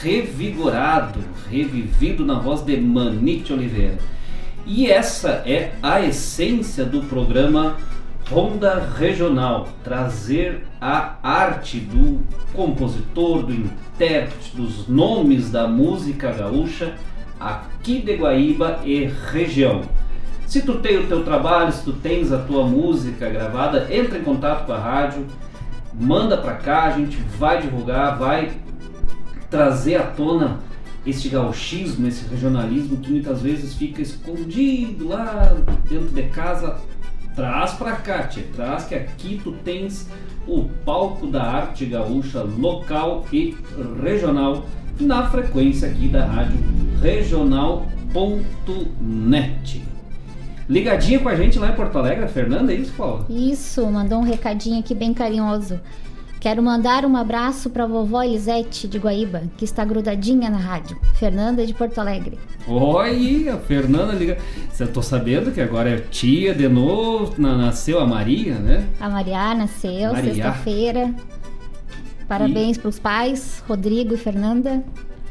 revigorado, revivido na voz de Manite Oliveira. E essa é a essência do programa Ronda Regional, trazer a arte do compositor, do intérprete, dos nomes da música gaúcha aqui de Guaíba e região. Se tu tem o teu trabalho, se tu tens a tua música gravada, entra em contato com a rádio, manda pra cá, a gente vai divulgar, vai trazer à tona este gauchismo, esse regionalismo que muitas vezes fica escondido lá dentro de casa. Traz pra cá, tia, traz que aqui tu tens o palco da arte gaúcha local e regional na frequência aqui da rádio regional.net. Ligadinha com a gente lá em Porto Alegre, Fernanda, é isso, Paula? Isso, mandou um recadinho aqui bem carinhoso. Quero mandar um abraço pra vovó Elisete de Guaíba, que está grudadinha na rádio. Fernanda de Porto Alegre. Oi, a Fernanda liga. Eu tô sabendo que agora é tia de novo, na- nasceu a Maria, né? A Maria nasceu sexta-feira. Parabéns pros pais, Rodrigo e Fernanda.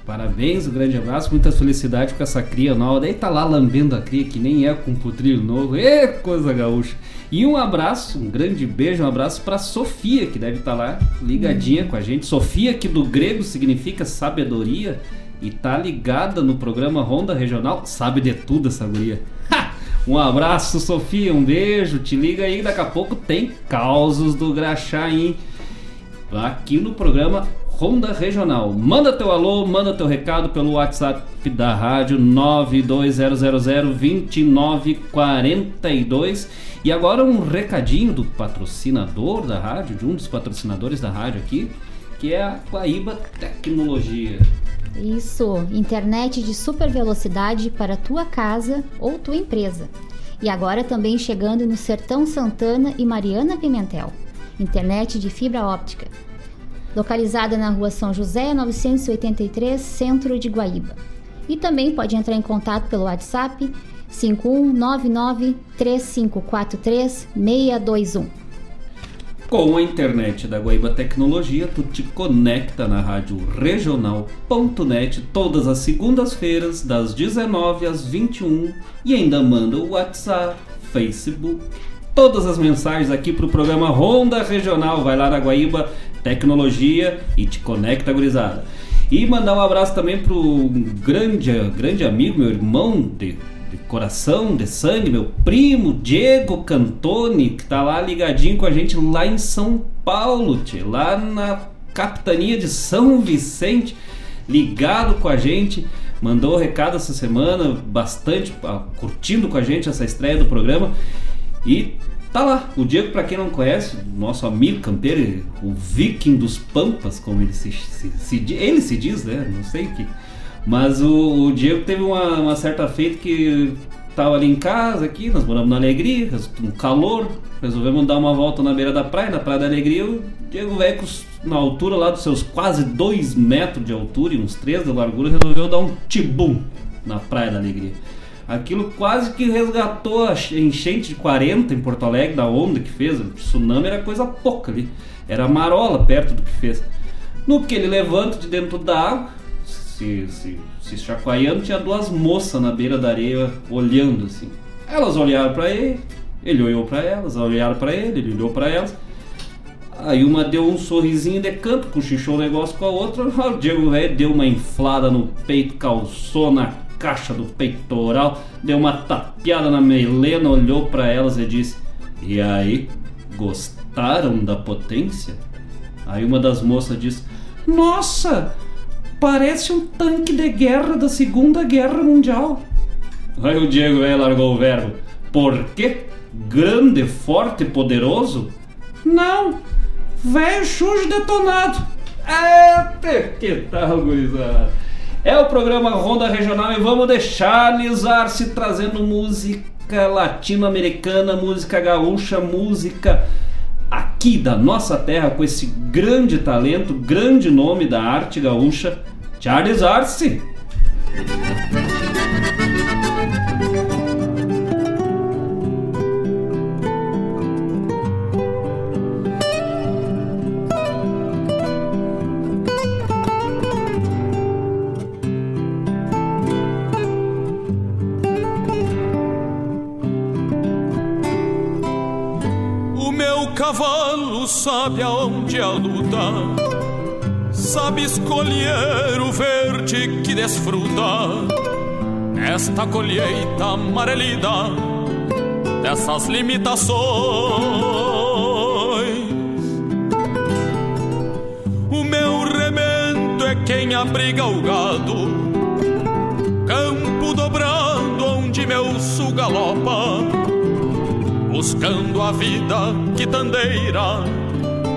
Parabéns, um grande abraço, muita felicidade com essa cria nova. Daí tá lá lambendo a cria, que nem é com um putrilho novo. Ê, coisa gaúcha. E um abraço, um grande beijo, um abraço pra Sofia, que deve estar lá ligadinha com a gente. Sofia, que do grego significa sabedoria, e tá ligada no programa Ronda Regional. Sabe de tudo essa guria. Ha! Um abraço, Sofia, um beijo. Te liga aí, daqui a pouco tem causos do Graxá, hein? aqui no programa Ronda Regional. Manda teu alô, manda teu recado pelo WhatsApp da rádio 920002942. E agora um recadinho do patrocinador da rádio, de um dos patrocinadores da rádio aqui, que é a Guaíba Tecnologia. Isso, internet de super velocidade para tua casa ou tua empresa. E agora também chegando no Sertão Santana e Mariana Pimentel. Internet de fibra óptica. Localizada na rua São José, 983, centro de Guaíba. E também pode entrar em contato pelo WhatsApp 5199 3543 621. Com a internet da Guaíba Tecnologia, tu te conecta na rádio regional.net todas as segundas-feiras, das 19 às 21 e ainda manda o WhatsApp, Facebook, todas as mensagens aqui pro programa Ronda Regional. Vai lá na Guaíba Tecnologia e te conecta, gurizada. E mandar um abraço também pro grande, grande amigo, meu irmão de, de coração, de sangue, meu primo Diego Cantoni, que tá lá ligadinho com a gente lá em São Paulo, tchê, lá na capitania de São Vicente, ligado com a gente. Mandou recado essa semana, bastante ah, curtindo com a gente essa estreia do programa. E tá lá, o Diego, pra quem não conhece, nosso amigo campeiro, o viking dos pampas, como ele se, se, se ele se diz, né? Não sei o que. Mas o, o Diego teve uma, uma certa feita que tava ali em casa, aqui, nós moramos na Alegria, um calor, resolvemos dar uma volta na beira da praia, na Praia da Alegria, o Diego velho, na altura lá dos seus quase 2 metros de altura e uns 3 de largura, resolveu dar um tibum na Praia da Alegria. Aquilo quase que resgatou a enchente de 40 em Porto Alegre, da onda que fez. O tsunami era coisa pouca ali. Era marola perto do que fez. No que ele levanta de dentro da água, se, se, se chacoalhando, tinha duas moças na beira da areia olhando assim. Elas olharam pra ele, ele olhou pra elas, olharam pra ele, ele olhou pra elas. Aí uma deu um sorrisinho de canto, cochichou o negócio com a outra. O Diego velho deu uma inflada no peito, calçou na caixa do peitoral, deu uma tapeada na melena, olhou pra elas e disse: E aí, gostaram da potência? Aí uma das moças disse: Nossa, parece um tanque de guerra da Segunda Guerra Mundial. Aí o Diego velho largou o verbo: Por quê? Grande, forte poderoso? Não, velho chujo detonado. Eita, que tal, gurizada? É o programa Ronda Regional e vamos deixar Lizar se trazendo música latino-americana, música gaúcha, música aqui da nossa terra com esse grande talento, grande nome da arte gaúcha, Charles Arce. Sabe aonde a luta, sabe escolher o verde que desfruta nesta colheita amarelida dessas limitações. O meu remendo é quem abriga o gado, campo dobrado onde meu sul galopa buscando a vida quitandeira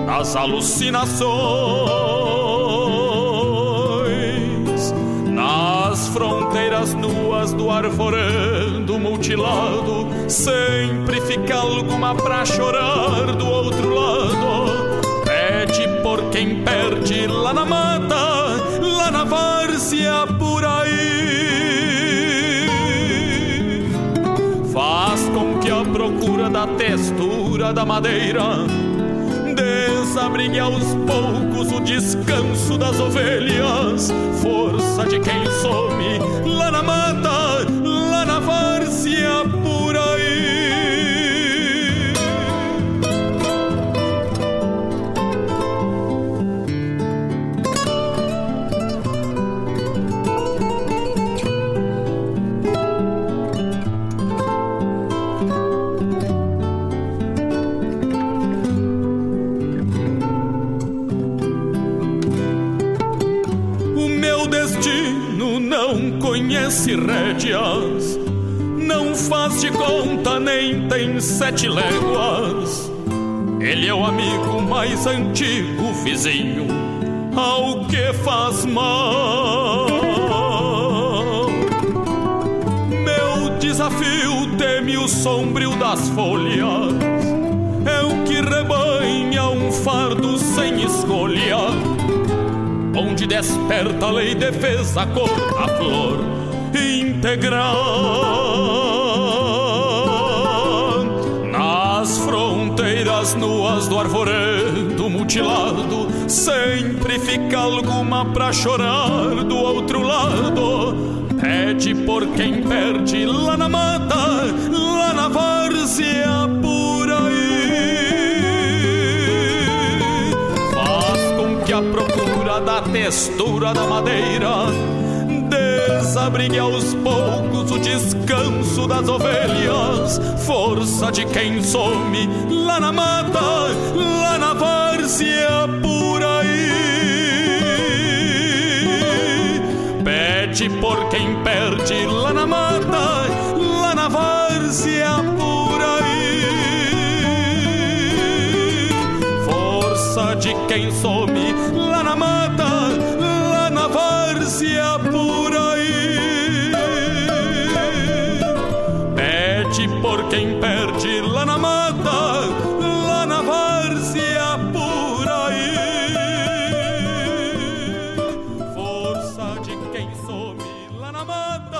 nas alucinações, nas fronteiras nuas do arvorando mutilado, sempre fica alguma pra chorar do outro lado. Pede por quem perde lá na mata, lá na várzea por aí. da textura da madeira. Desabrigue aos poucos o descanso das ovelhas, força de quem some lá na mata rédeas, não faz de conta nem tem sete léguas. Ele é o amigo mais antigo, vizinho, ao que faz mal. Meu desafio teme o sombrio das folhas, é o que rebanha um fardo sem escolha onde desperta a lei defesa a cor da flor integral. Nas fronteiras nuas do arvoredo mutilado, sempre fica alguma pra chorar do outro lado. Pede por quem perde lá na mata, lá na várzea por aí. Faz com que a procura da textura da madeira desabrigue aos poucos o descanso das ovelhas, força de quem some lá na mata, lá na várzea por aí. Pede por quem perde lá na mata, lá na várzea por aí. Força de quem some mata,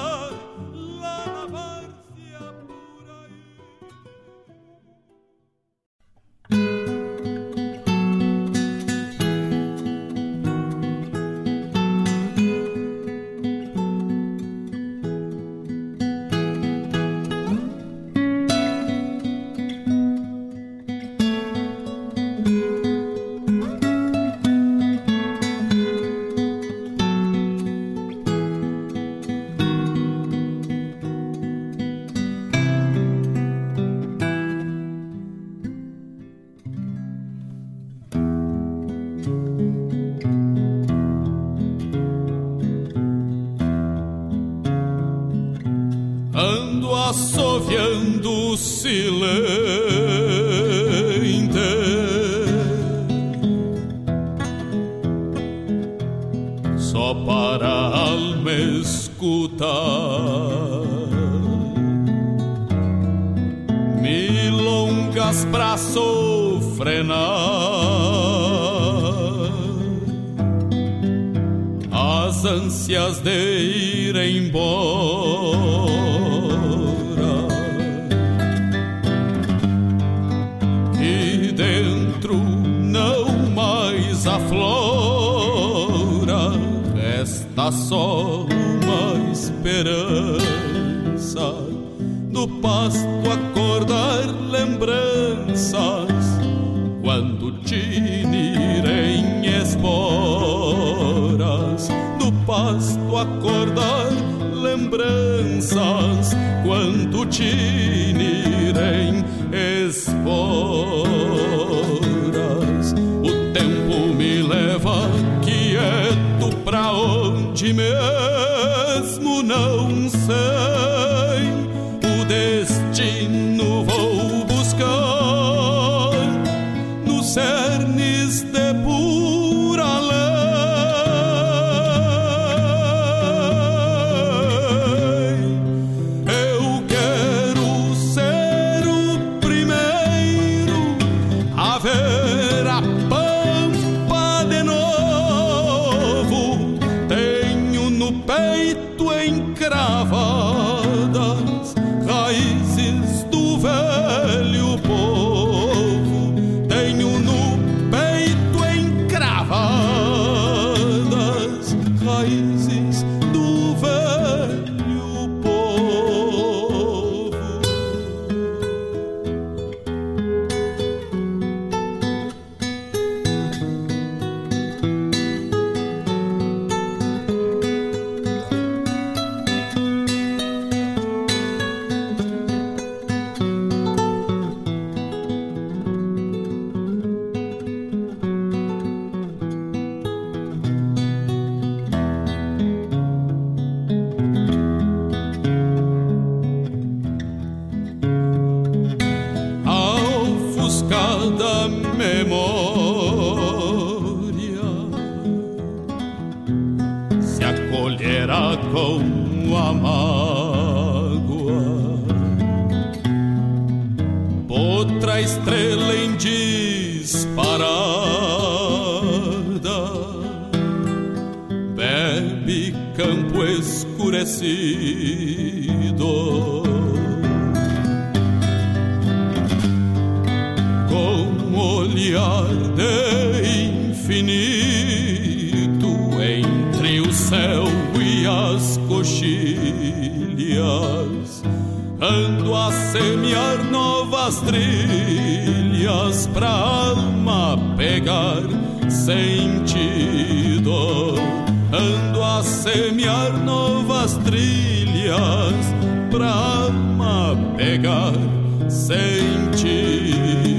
infinito entre o céu e as coxilhas. Ando a semear novas trilhas pra alma pegar sentido. Ando a semear novas trilhas pra alma pegar sentido.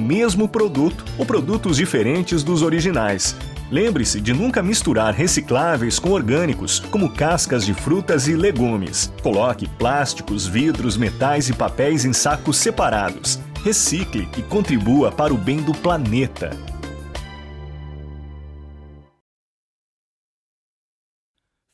mesmo produto ou produtos diferentes dos originais. Lembre-se de nunca misturar recicláveis com orgânicos, como cascas de frutas e legumes. Coloque plásticos, vidros, metais e papéis em sacos separados. Recicle e contribua para o bem do planeta.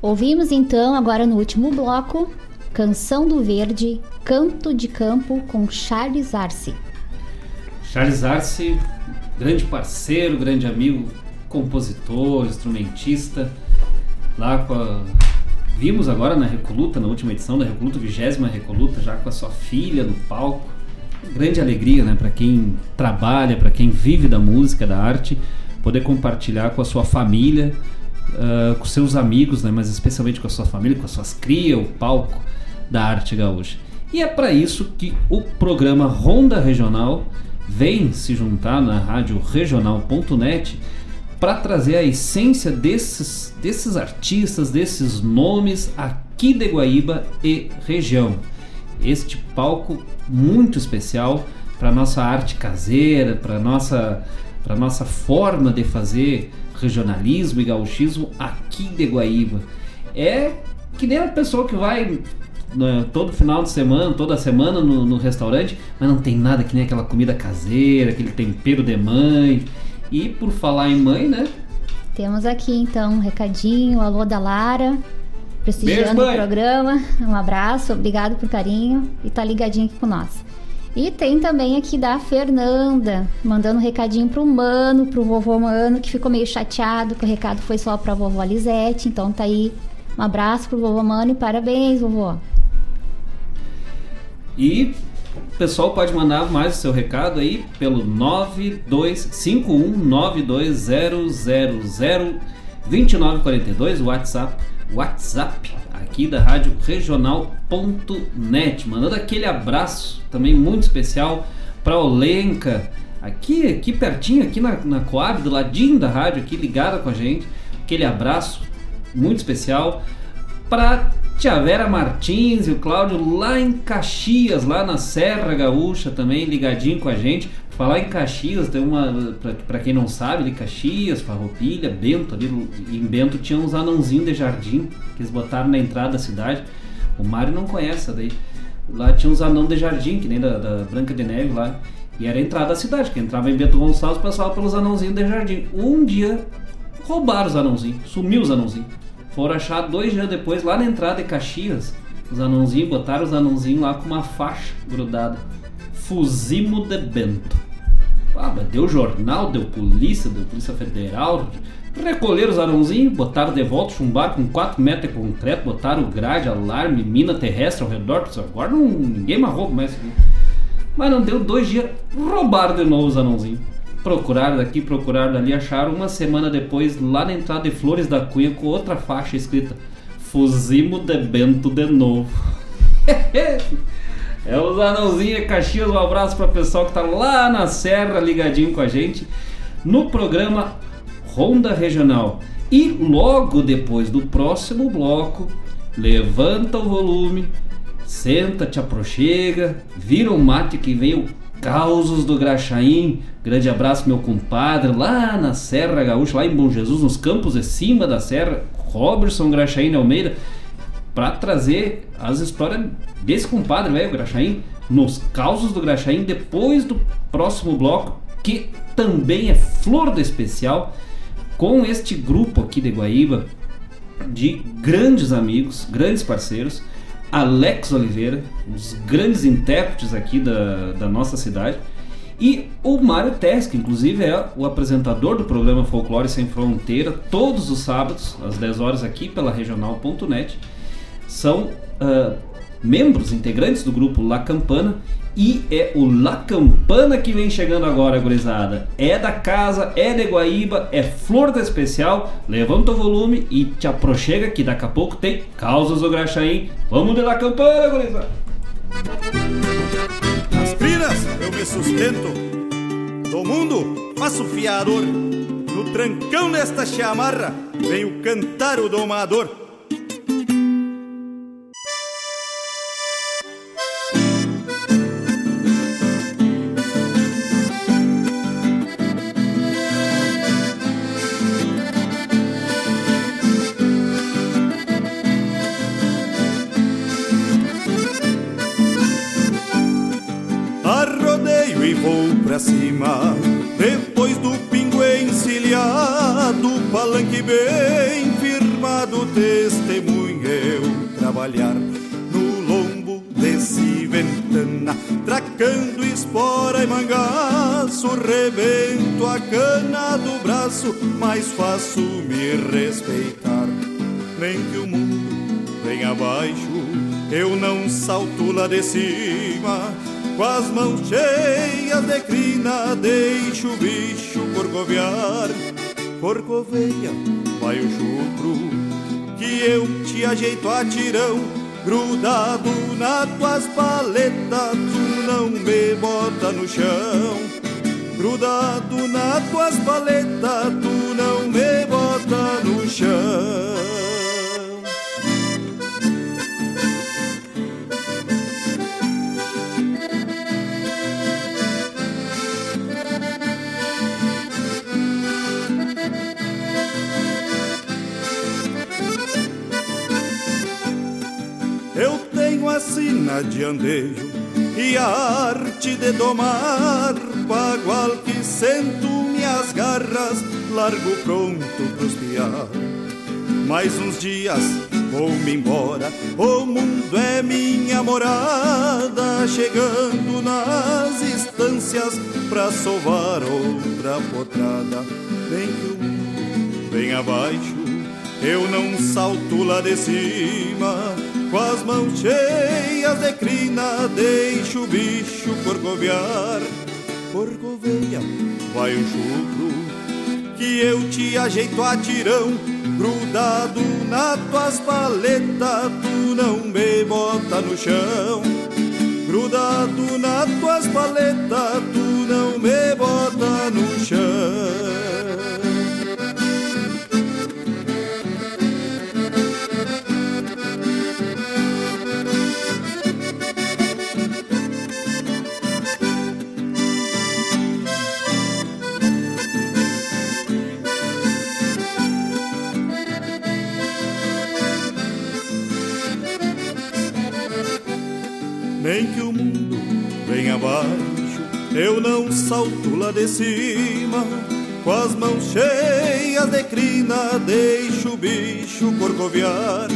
Ouvimos então, agora no último bloco, Canção do Verde, Canto de Campo com Charles Arce. Charles Arce, grande parceiro, grande amigo, compositor, instrumentista. Lá com a... Vimos agora na Recoluta, na última edição da Recoluta, vigésima Recoluta, já com a sua filha no palco. Grande alegria, né, para quem trabalha, para quem vive da música, da arte, poder compartilhar com a sua família ah, com seus amigos, né, mas especialmente com a sua família, com as suas crias, o palco da arte gaúcha. E é para isso que o programa Ronda Regional vem se juntar na rádio regional.net para trazer a essência desses, desses artistas, desses nomes aqui de Guaíba e região. Este palco muito especial para nossa arte caseira, para nossa para nossa forma de fazer regionalismo e gauchismo aqui de Guaíba. É que nem a pessoa que vai né, todo final de semana, toda semana no, no restaurante, mas não tem nada que nem aquela comida caseira, aquele tempero de mãe. E por falar em mãe, né? Temos aqui então um recadinho, alô da Lara, prestigiando o programa. Um abraço, obrigado por carinho e tá ligadinho aqui com nós. E tem também aqui da Fernanda, mandando um recadinho pro Mano, pro vovô Mano, que ficou meio chateado que o recado foi só pra vovó Lisete. Então tá aí, um abraço pro vovô Mano e parabéns, vovô. E pessoal pode mandar mais o seu recado aí pelo 925192002942, o WhatsApp, WhatsApp aqui da Rádio Regional.net. Mandando aquele abraço também muito especial para Olenka, aqui, aqui pertinho, aqui na, na Coab, do ladinho da rádio, aqui ligada com a gente. Aquele abraço muito especial para Tia Vera Martins e o Cláudio lá em Caxias, lá na Serra Gaúcha também, ligadinho com a gente. Falar em Caxias, tem uma, pra quem não sabe, ali Caxias, Farroupilha, Bento, ali em Bento tinha uns anãozinhos de jardim que eles botaram na entrada da cidade. O Mário não conhece daí. Lá tinha uns anão de jardim, que nem da, da Branca de Neve lá. E era a entrada da cidade, que entrava em Bento Gonçalves passava pelos anãozinhos de jardim. Um dia roubaram os anãozinhos, sumiu os anãozinhos. Foram achar dois dias depois, lá na entrada de Caxias, os anãozinhos, botaram os anãozinhos lá com uma faixa grudada. Fuzimo de Bento. Ah, deu jornal, deu polícia, deu polícia federal. Recolheram os anãozinhos, botaram de volta, chumbaram com 4 metros de concreto, botaram grade, alarme, mina terrestre ao redor. Agora não, ninguém mais rouba mais. Mas não deu dois dias, roubaram de novo os anãozinhos. Procuraram daqui, procuraram dali, acharam uma semana depois lá na entrada de Flores da Cunha com outra faixa escrita Fuzimo de Bento de novo. é os anãozinhos Caxias, um abraço para o pessoal que tá lá na Serra ligadinho com a gente no programa Ronda Regional. E logo depois do próximo bloco, levanta o volume, senta, te aproxega, vira um mate que vem o Causos do Graxaim. Grande abraço, meu compadre, lá na Serra Gaúcha, lá em Bom Jesus, nos campos de cima da serra, Robertson Graxaim Almeida, para trazer as histórias desse compadre, velho, Graxaim, nos Causos do Graxaim, depois do próximo bloco, que também é flor do especial, com este grupo aqui de Guaíba, de grandes amigos, grandes parceiros, Alex Oliveira, um dos grandes intérpretes aqui da, da nossa cidade, e o Mário que inclusive é o apresentador do programa Folclore Sem Fronteira, todos os sábados, às 10 horas, aqui pela regional.net. São ah, membros, integrantes do grupo La Campana, e é o La Campana que vem chegando agora, gurizada. É da casa, é de Guaíba, é flor da especial. Levanta o volume e te aproxega que daqui a pouco tem Causas do Graxaim. Vamos de La Campana, gurizada! Sustento, do mundo faço fiador. No trancão desta chamarra venho cantar o domador. Depois do pingo encilhado Palanque bem firmado Testemunha eu trabalhar No lombo desse ventana Tracando espora e mangaço Rebento a cana do braço Mas faço me respeitar. Nem que o mundo venha abaixo Eu não salto lá de cima com as mãos cheias de crina, deixo o bicho corcovear. Corcoveia vai o chucro, que eu te ajeito a tirão, grudado nas tuas paletas, tu não me bota no chão. Grudado nas tuas paletas, tu não me bota no chão. A sina de andejo e a arte de domar Bagual que sento minhas garras, largo pronto pros piar. Mais uns dias vou-me embora, o mundo é minha morada Chegando nas estâncias pra sovar outra potrada. Vem que o mundo vem abaixo, eu não salto lá de cima com as mãos cheias de crina, deixo o bicho corcoviar. Corcoveia, vai o chucro, que eu te ajeito a tirão. Grudado nas tuas paletas, tu não me bota no chão. Grudado nas tuas paletas, tu não me bota no chão. Nem que o mundo venha abaixo, eu não salto lá de cima. Com as mãos cheias de crina, deixo o bicho corcoviar.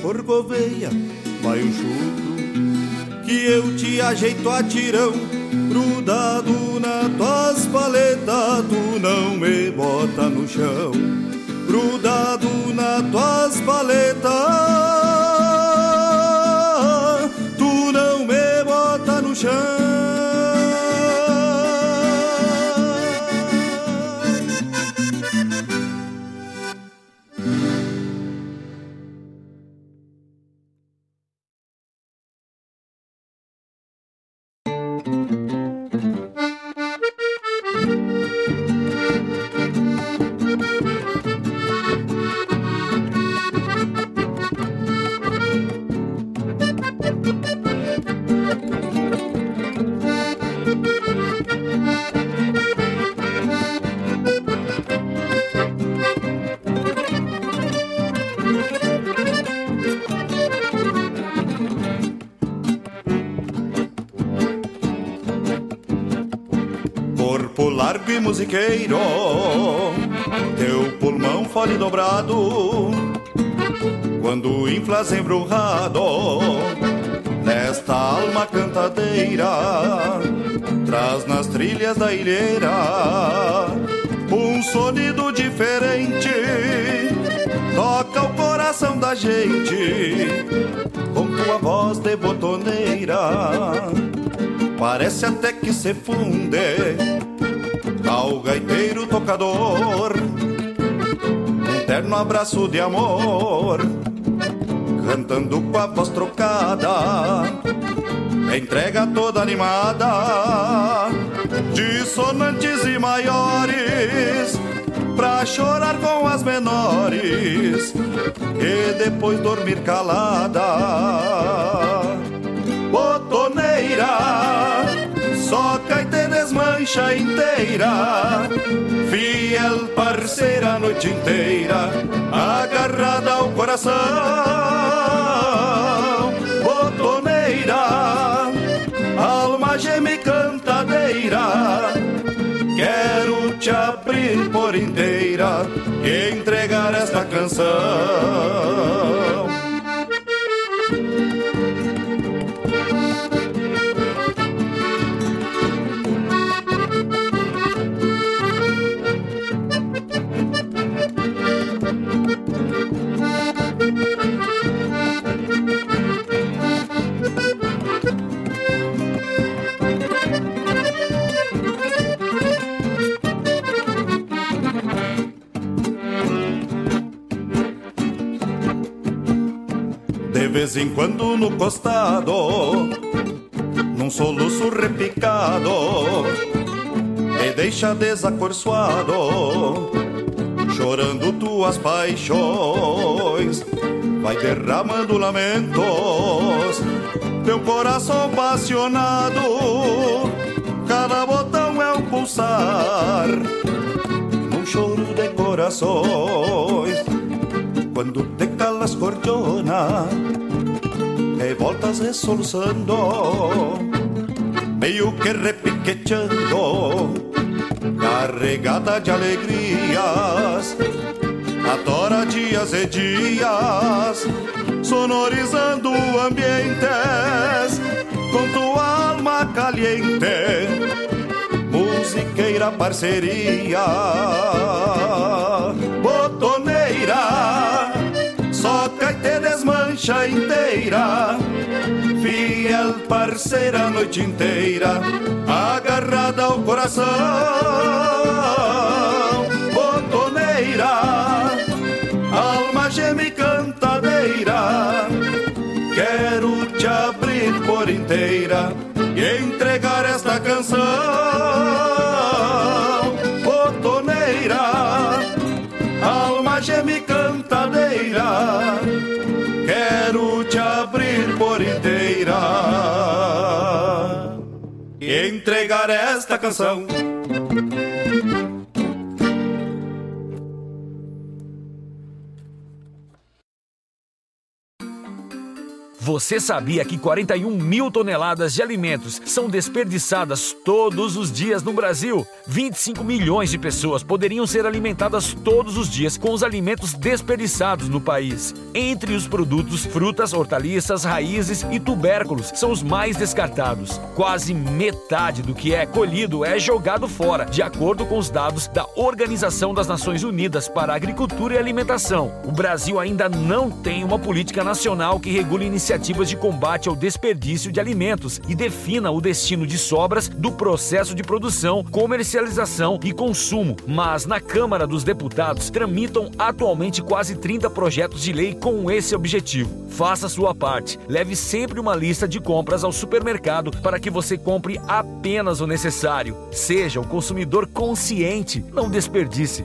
Corcoveia, vai o chucro, que eu te ajeito a tirão. Grudado na tuas paletas, tu não me bota no chão. Grudado na tuas paletas embrulhado, nesta alma cantadeira, traz nas trilhas da ilheira um sonido diferente. Toca o coração da gente com tua voz de botoneira. Parece até que se funde ao gaiteiro tocador. Um terno abraço de amor, cantando com a voz trocada. Entrega toda animada, dissonantes e maiores, pra chorar com as menores e depois dormir calada. Desmancha inteira, fiel parceira a noite inteira, agarrada ao coração. Botoneira, alma geme cantadeira, quero te abrir por inteira e entregar esta canção. Vez em quando no costado, num soluço repicado, me deixa desacorçoado, chorando tuas paixões, vai derramando lamentos, teu coração apaixonado, cada botão é um pulsar, num choro de corações, quando te calas cordiona, e voltas resoluçando, meio que repiqueteando, carregada de alegrias, adora dias e dias, sonorizando ambientes com tua alma caliente, musiqueira parceria, desmancha inteira, fiel parceira a noite inteira, agarrada ao coração, botoneira, alma geme cantadeira, quero te abrir por inteira e entregar esta canção, entregar esta canção. Você sabia que 41 mil toneladas de alimentos são desperdiçadas todos os dias no Brasil? 25 milhões de pessoas poderiam ser alimentadas todos os dias com os alimentos desperdiçados no país. Entre os produtos, frutas, hortaliças, raízes e tubérculos são os mais descartados. Quase metade do que é colhido é jogado fora, de acordo com os dados da Organização das Nações Unidas para a Agricultura e Alimentação. O Brasil ainda não tem uma política nacional que regule iniciativas de combate ao desperdício de alimentos e defina o destino de sobras do processo de produção, comercialização e consumo. Mas na Câmara dos Deputados tramitam atualmente quase 30 projetos de lei com esse objetivo. Faça sua parte. Leve sempre uma lista de compras ao supermercado para que você compre apenas o necessário. Seja um consumidor consciente, não desperdice.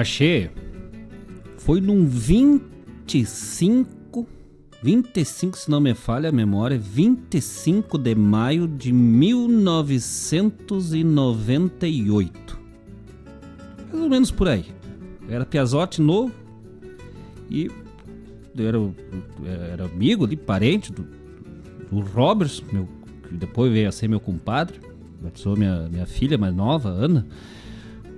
Machê, foi num 25, 25 se não me falha a memória, 25 de maio de 1998. Mais ou menos por aí. Era Piazotti novo e eu era, eu era amigo ali, parente do, do Roberts, meu, que depois veio a ser meu compadre, batizou minha, minha filha mais nova, Ana.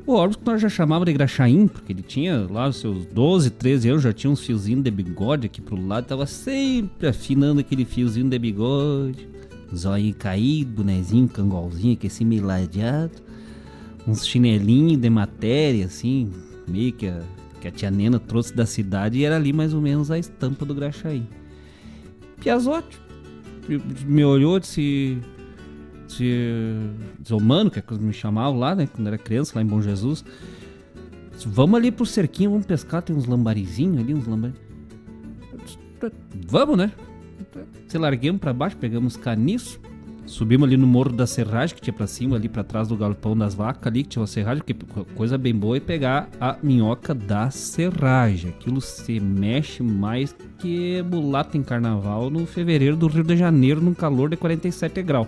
O Orlos que nós já chamava de Graxaim, porque ele tinha lá os seus 12, 13 anos, já tinha uns fiozinhos de bigode aqui pro lado, tava sempre afinando aquele fiozinho de bigode, zóio caído, bonezinho, cangolzinho, que assim meio ladeado, uns chinelinhos de matéria, assim, meio que a, que a tia Nena trouxe da cidade e era ali mais ou menos a estampa do Graxaim. Piazotti me olhou e disse de, de que é que me chamavam lá, né? Quando era criança, lá em Bom Jesus. Disse, vamos ali pro cerquinho, vamos pescar, tem uns lambarizinhos ali, uns lambari. Vamos, né? Se larguemos pra baixo, pegamos caniço, Subimos ali no Morro da Serragem, que tinha pra cima, ali pra trás do galpão das vacas ali, que tinha uma serragem, coisa bem boa é pegar a minhoca da serragem. Aquilo se mexe mais que mulata em carnaval no fevereiro do Rio de Janeiro, num calor de 47 graus.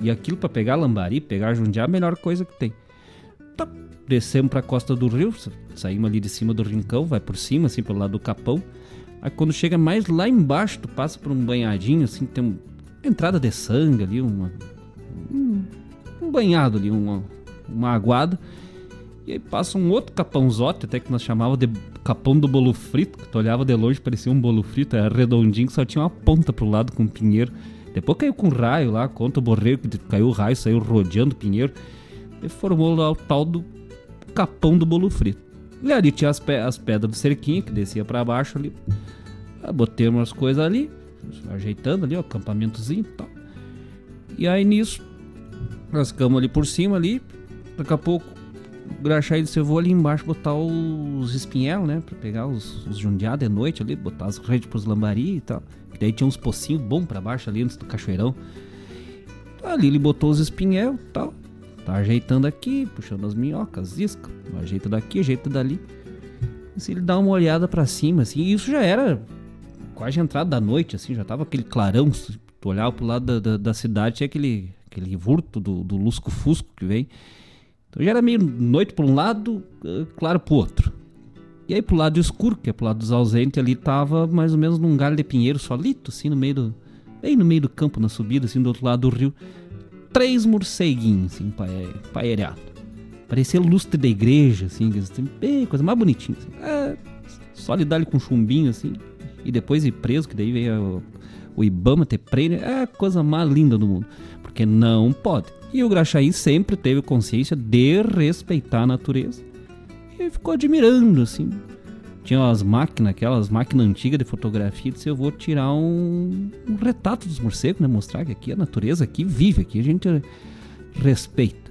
E aquilo pra pegar lambari, pegar jundiá, é a melhor coisa que tem. Tá, descemos pra costa do rio, saímos ali de cima do rincão, vai por cima, assim, pelo lado do capão. Aí quando chega mais lá embaixo, tu passa por um banhadinho, assim, tem um, entrada de sangue ali, uma, um, um banhado ali, uma, uma aguada. E aí passa um outro capãozote, até que nós chamava de capão do bolo frito, que tu olhava de longe, parecia um bolo frito, era redondinho, que só tinha uma ponta pro lado com pinheiro. Depois caiu com raio lá, conta o borreiro que caiu o raio, saiu rodeando o pinheiro. E formou lá o tal do capão do bolo frito. E ali tinha as, pe as pedras do cerquinho que descia para baixo ali. Ah, botei umas coisas ali, ajeitando ali, ó, acampamentozinho e tal. E aí nisso, nós ficamos ali por cima ali. Daqui a pouco, o Graxai disse: Eu vou ali embaixo botar os espinhel, né? Pra pegar os, os jundiados de noite ali, botar as redes pros lambari e tal. Daí tinha uns pocinhos bons pra baixo ali antes do cachoeirão. Ali ele botou os espinhel tal. Tá ajeitando aqui, puxando as minhocas, isca. Ajeita daqui, ajeita dali. Se ele dá uma olhada para cima, assim, e isso já era quase a entrada da noite, assim, já tava aquele clarão. Se tu olhava pro lado da, da, da cidade, tinha aquele, aquele vurto do, do lusco-fusco que vem. Então já era meio noite por um lado, eh, claro pro outro. E aí pro lado escuro, que é pro lado dos ausentes, ali tava mais ou menos num galho de pinheiro solito, assim, no meio do. Bem no meio do campo, na subida, assim, do outro lado do rio. Três morceguinhos, assim, paereado. Parecia lustre da igreja, assim, bem, coisa mais bonitinha. Assim. É, só lhe dar com chumbinho, assim, e depois ir preso, que daí veio o, o Ibama ter preso, é a coisa mais linda do mundo. Porque não pode. E o Graxaí sempre teve consciência de respeitar a natureza. E ficou admirando, assim. Tinha as máquinas, aquelas máquinas antigas de fotografia. Disse, eu vou tirar um, um retrato dos morcegos, né? Mostrar que aqui a natureza aqui vive, aqui a gente respeita.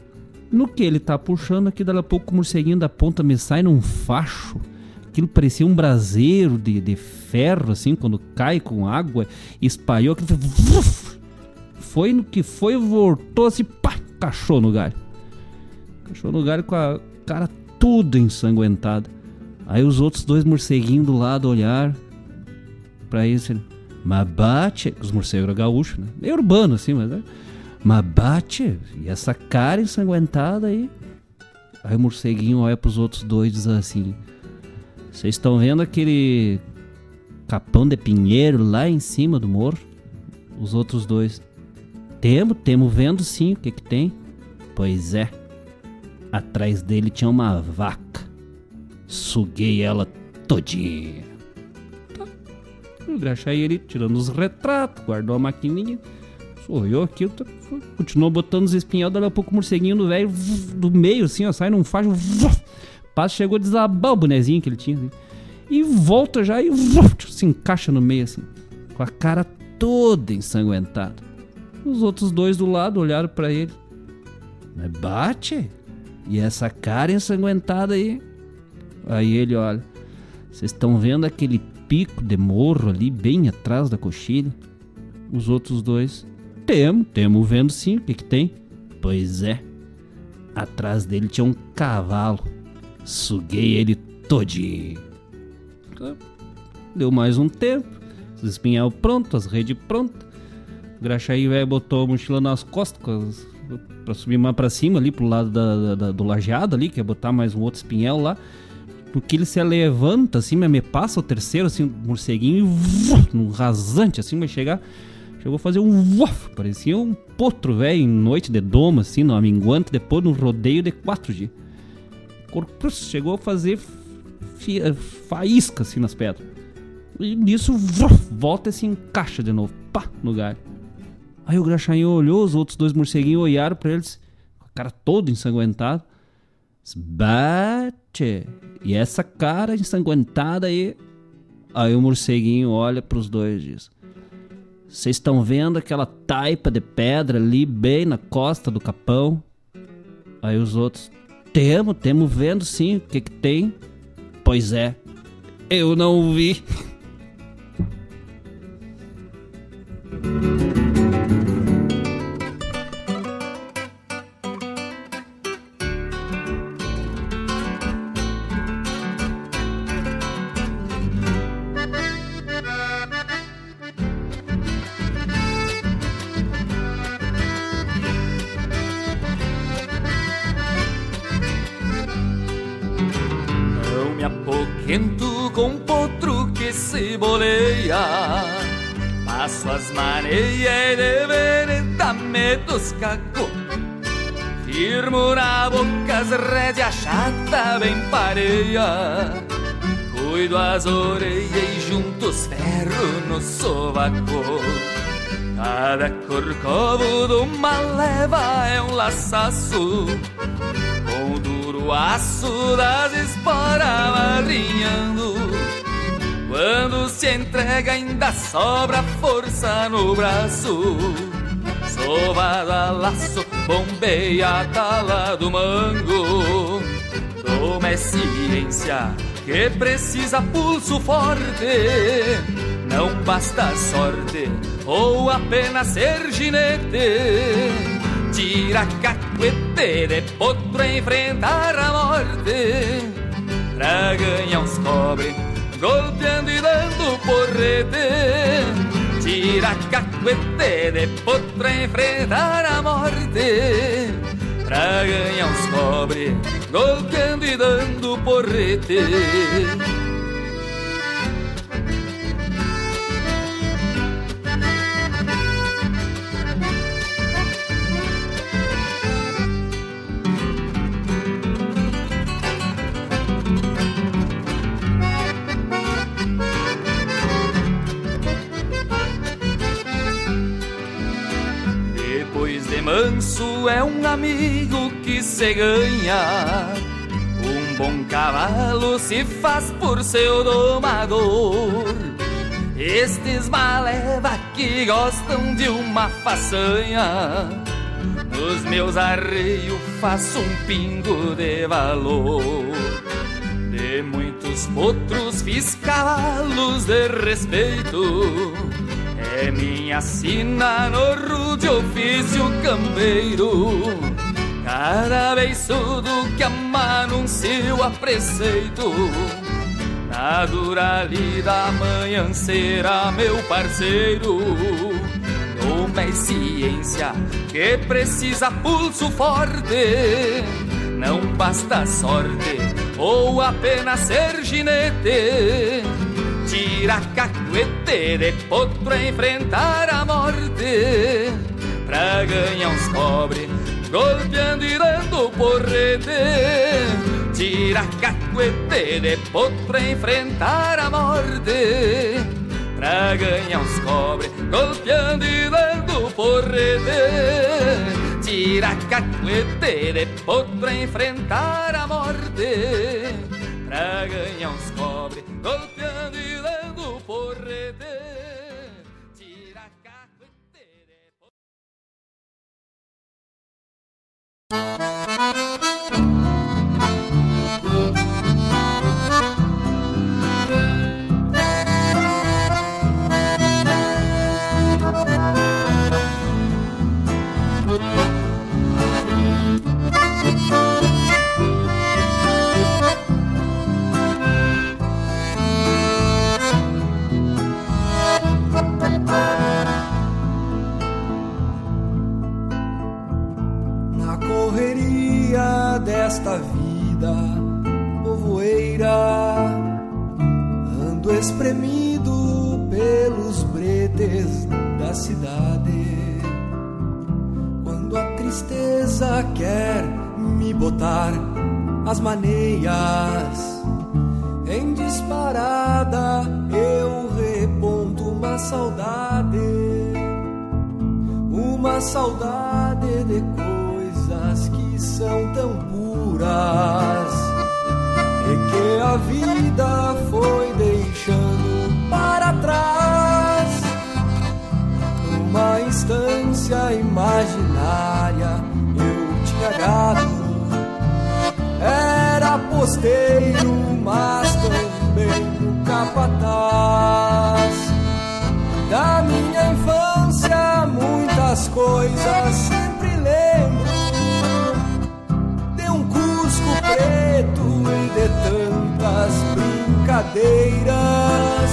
No que ele tá puxando aqui, daqui a pouco o morceguinho da ponta me sai num facho. Aquilo parecia um braseiro de, de ferro, assim, quando cai com água, espalhou aquilo. Foi no que foi, voltou assim, pá, cachou no galho. Cachou no galho com a cara tudo ensanguentada. Aí os outros dois morceguinhos do lado olhar pra isso. Mas bate. Os morcegos eram gaúchos, né? Meio urbano assim, mas. Né? Mas bate. E essa cara ensanguentada aí. Aí o morceguinho olha pros outros dois e diz assim: Vocês estão vendo aquele capão de pinheiro lá em cima do morro? Os outros dois. Temo, temo vendo sim o que que tem. Pois é. Atrás dele tinha uma vaca. Suguei ela todinha. Tá. Graxaí ele tirando os retratos, guardou a maquininha, sorriu aquilo, continuou botando os espinhel, daqui a pouco o morceguinho do velho do meio, assim, ó, sai num facho, passa, chegou a desabar o bonezinho que ele tinha, assim, e volta já e se encaixa no meio, assim, com a cara toda ensanguentada. Os outros dois do lado olharam para ele. Mas bate? E essa cara ensanguentada aí? Aí ele olha. Vocês estão vendo aquele pico de morro ali bem atrás da coxilha? Os outros dois. Temo, temo vendo sim. O que, que tem? Pois é. Atrás dele tinha um cavalo. Suguei ele todinho. Deu mais um tempo. Os espinhal pronto, as redes prontas. O Graxaí velho botou a mochila nas costas pra subir mais pra cima ali pro lado da, da, do lajeado ali, que é botar mais um outro espinhel lá. Porque ele se levanta assim, me passa o terceiro, assim, um morceguinho, e no rasante, assim, vai chegar. Chegou a fazer um vof, parecia um potro, velho, em noite de doma, assim, no aminguante, depois no rodeio de quatro dias. Chegou a fazer faísca, assim, nas pedras. E nisso, vof, volta e se encaixa de novo, pá, no galho. Aí o Graxainho olhou, os outros dois morceguinhos olharam pra eles, com a cara todo ensanguentado. Bate! E essa cara ensanguentada aí. Aí o morceguinho olha pros dois e diz: Vocês estão vendo aquela taipa de pedra ali bem na costa do capão? Aí os outros: Temo, temo vendo sim. O que que tem? Pois é, eu não vi. Passo as maneias de vereda medos caco. Firmo na boca as rédeas chata bem pareia. Cuido as orelhas e junto os ferros no sovaco. Cada corcovo de uma leva é um laçaço Com o duro aço das esporas marinhando Quando se entrega ainda sobra força no braço Sovado a laço, bombeia a tala do mango Toma é ciência que precisa pulso forte Não basta sorte ou apenas ser ginete. Tira cacuete de potro enfrentar a morte. Pra ganhar uns cobre, golpeando e dando porrete. Tira cacuete de potro enfrentar a morte. Pra ganhar uns cobre, golpeando e dando porrete. Manso é um amigo que se ganha. Um bom cavalo se faz por seu domador. Estes maleva que gostam de uma façanha. Nos meus arreios faço um pingo de valor. De muitos potros fiz cavalos de respeito. É minha sina no rude ofício campeiro Cada beiçudo que amanuncio a preceito. Na dura lida amanhã será meu parceiro. Numa é ciência que precisa pulso forte. Não basta sorte ou apenas ser ginete Tira cacuete de potro enfrentar a morte. Pra ganhar uns cobre, golpeando e dando porrete. Tira cacuete de potro enfrentar a morte. Pra ganhar uns cobre, golpeando e dando porrete. Tira cacuete de potro enfrentar a morte. Pra ganhar uns cobre, golpeando e Na desta vida povoeira, ando espremido pelos bretes da cidade. Quando a tristeza quer me botar as maneiras, em disparada eu reponto uma saudade uma saudade de coisas que são tão puras e que a vida foi deixando para trás. Numa instância imaginária eu tinha gado, era posteiro, mas também o capataz da minha infância muitas coisas Preto e de tantas brincadeiras.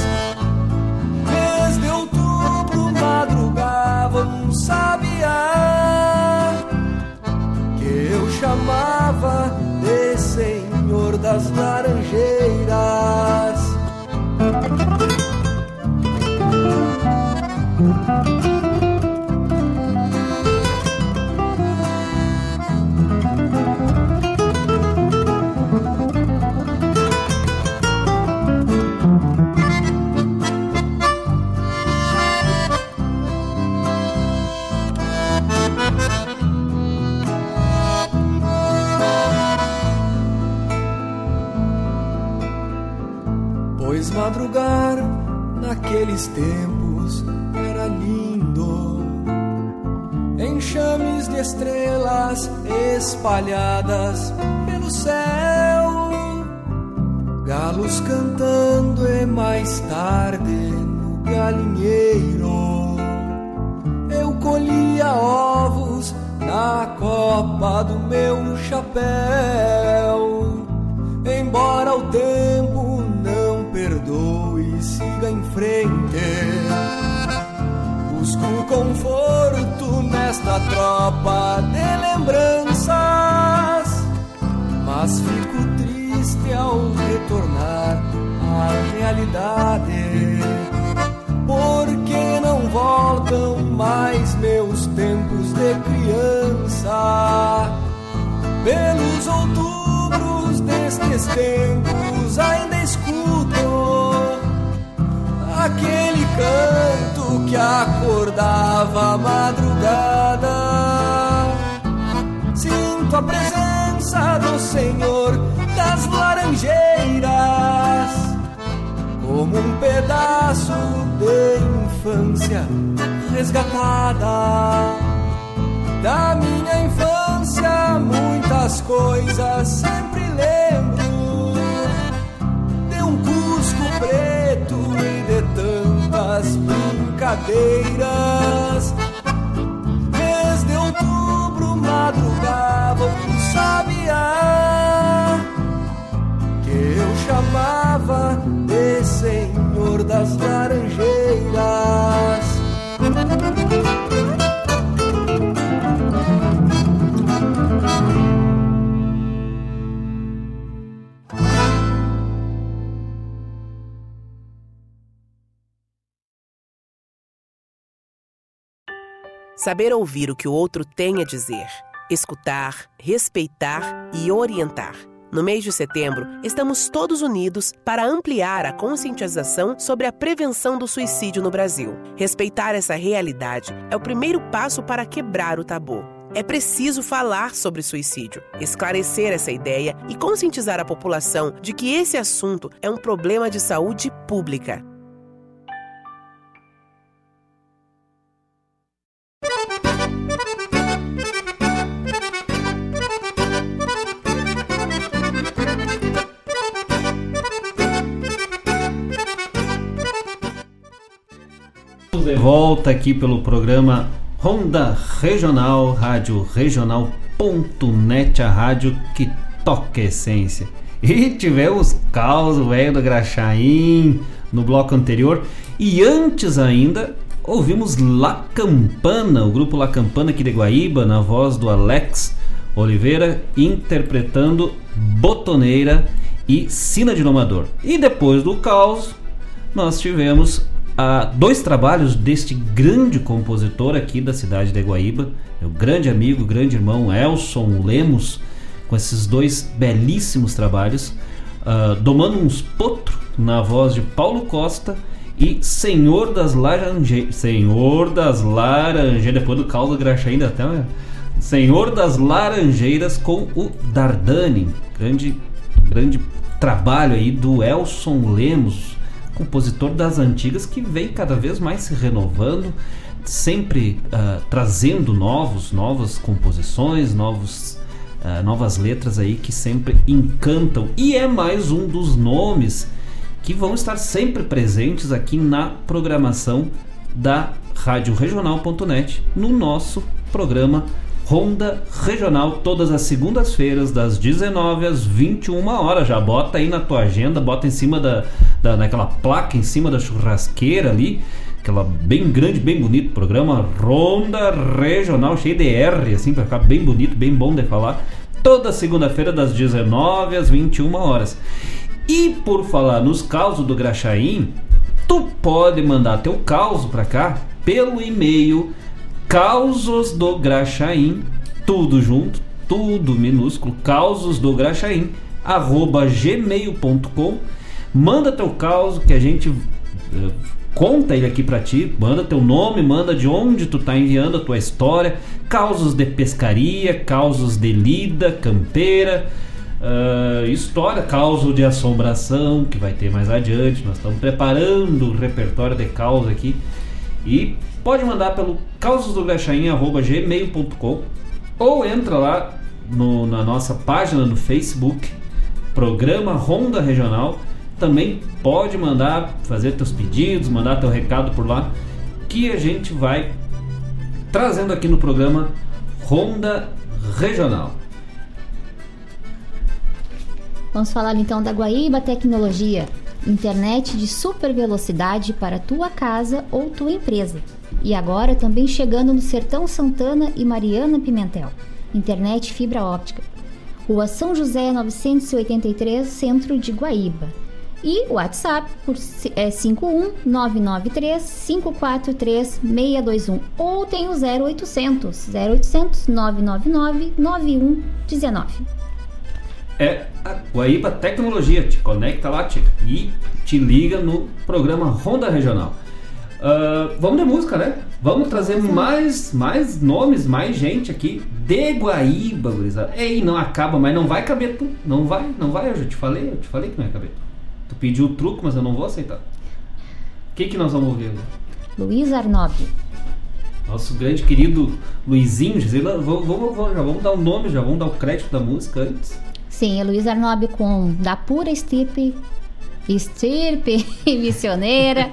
Desde outubro madrugava um sabiá que eu chamava de Senhor das Laranjeiras. Madrugar naqueles tempos era lindo. Enxames de estrelas espalhadas pelo céu, galos cantando e mais tarde no galinheiro eu colhia ovos na copa do meu chapéu. Embora o tempo perdoe, siga em frente. Busco conforto nesta tropa de lembranças, mas fico triste ao retornar à realidade. Porque não voltam mais meus tempos de criança? Pelos outubros destes tempos ainda Senhor das Laranjeiras como um pedaço de infância resgatada. Da minha infância, muitas coisas sempre lembro. De um cusco preto e de tantas brincadeiras. Mês de outubro, madrugava um sabiá que eu chamava de Senhor das Laranjeiras. Saber ouvir o que o outro tem a dizer, escutar, respeitar e orientar. No mês de setembro, estamos todos unidos para ampliar a conscientização sobre a prevenção do suicídio no Brasil. Respeitar essa realidade é o primeiro passo para quebrar o tabu. É preciso falar sobre suicídio, esclarecer essa ideia e conscientizar a população de que esse assunto é um problema de saúde pública. De volta aqui pelo programa Ronda Regional, Rádio Regional.net, a rádio que toca essência. E tivemos caos velho do Graxaim no bloco anterior. E antes ainda, ouvimos La Campana, o grupo La Campana aqui de Guaíba, na voz do Alex Oliveira, interpretando Botoneira e Sina de Nomador. E depois do caos, nós tivemos ah, dois trabalhos deste grande compositor aqui da cidade de Guaíba, meu grande amigo, grande irmão Elson Lemos, com esses dois belíssimos trabalhos, ah, Domando uns Potro, na voz de Paulo Costa, e Senhor das Laranjeiras, Senhor das Laranjeiras, depois do caldo graxa ainda até, né? Senhor das Laranjeiras com o Dardani, grande, grande trabalho aí do Elson Lemos, compositor das antigas que vem cada vez mais se renovando, sempre uh, trazendo novos, novas composições, novos, uh, novas letras aí que sempre encantam. E é mais um dos nomes que vão estar sempre presentes aqui na programação da Rádio Regional.net no nosso programa Ronda Regional, todas as segundas-feiras, das 19 às 21 horas. Já bota aí na tua agenda, bota em cima da, da naquela placa em cima da churrasqueira ali, aquela bem grande, bem bonito programa Ronda Regional, cheio de R, assim, para ficar bem bonito, bem bom de falar. Toda segunda-feira, das 19 às 21 horas. E por falar nos causos do Graxaim, tu pode mandar teu caos para cá pelo e-mail Causos do Graxaim, tudo junto, tudo minúsculo, causos do Graxaim, arroba gmail.com. Manda teu caos que a gente uh, conta ele aqui para ti, manda teu nome, manda de onde tu tá enviando a tua história, causos de pescaria, causos de lida, campeira, Uh, história, causa de assombração, que vai ter mais adiante. Nós estamos preparando o repertório de causa aqui. E pode mandar pelo causasdograxainha.gmail.com ou entra lá no, na nossa página no Facebook, programa Ronda Regional. Também pode mandar, fazer teus pedidos, mandar teu recado por lá, que a gente vai trazendo aqui no programa Ronda Regional. Vamos falar então da Guaíba Tecnologia, internet de super velocidade para tua casa ou tua empresa. E agora também chegando no Sertão Santana e Mariana Pimentel, internet fibra óptica. Rua São José 983, centro de Guaíba. E WhatsApp por é 51993 543 621 ou tem o 0800 0800 999 9119 é a Guaíba Tecnologia. Te conecta lá te, e te liga no programa Ronda Regional. Uh, vamos de música, né? Vamos trazer mais, mais nomes, mais gente aqui de Guaíba, gurizada. Ei, não acaba, mas não vai caber tu. Não vai, não vai, eu já te falei, eu te falei que não ia caber. Tu pediu o truco, mas eu não vou aceitar. O que, que nós vamos ouvir? Luiz Arnob. Nosso grande querido Luizinho, Gisela, vamos, vamos, já vamos dar o nome, já vamos dar o crédito da música antes. Sim, é Luiz Arnob com da pura estirpe, estirpe missioneira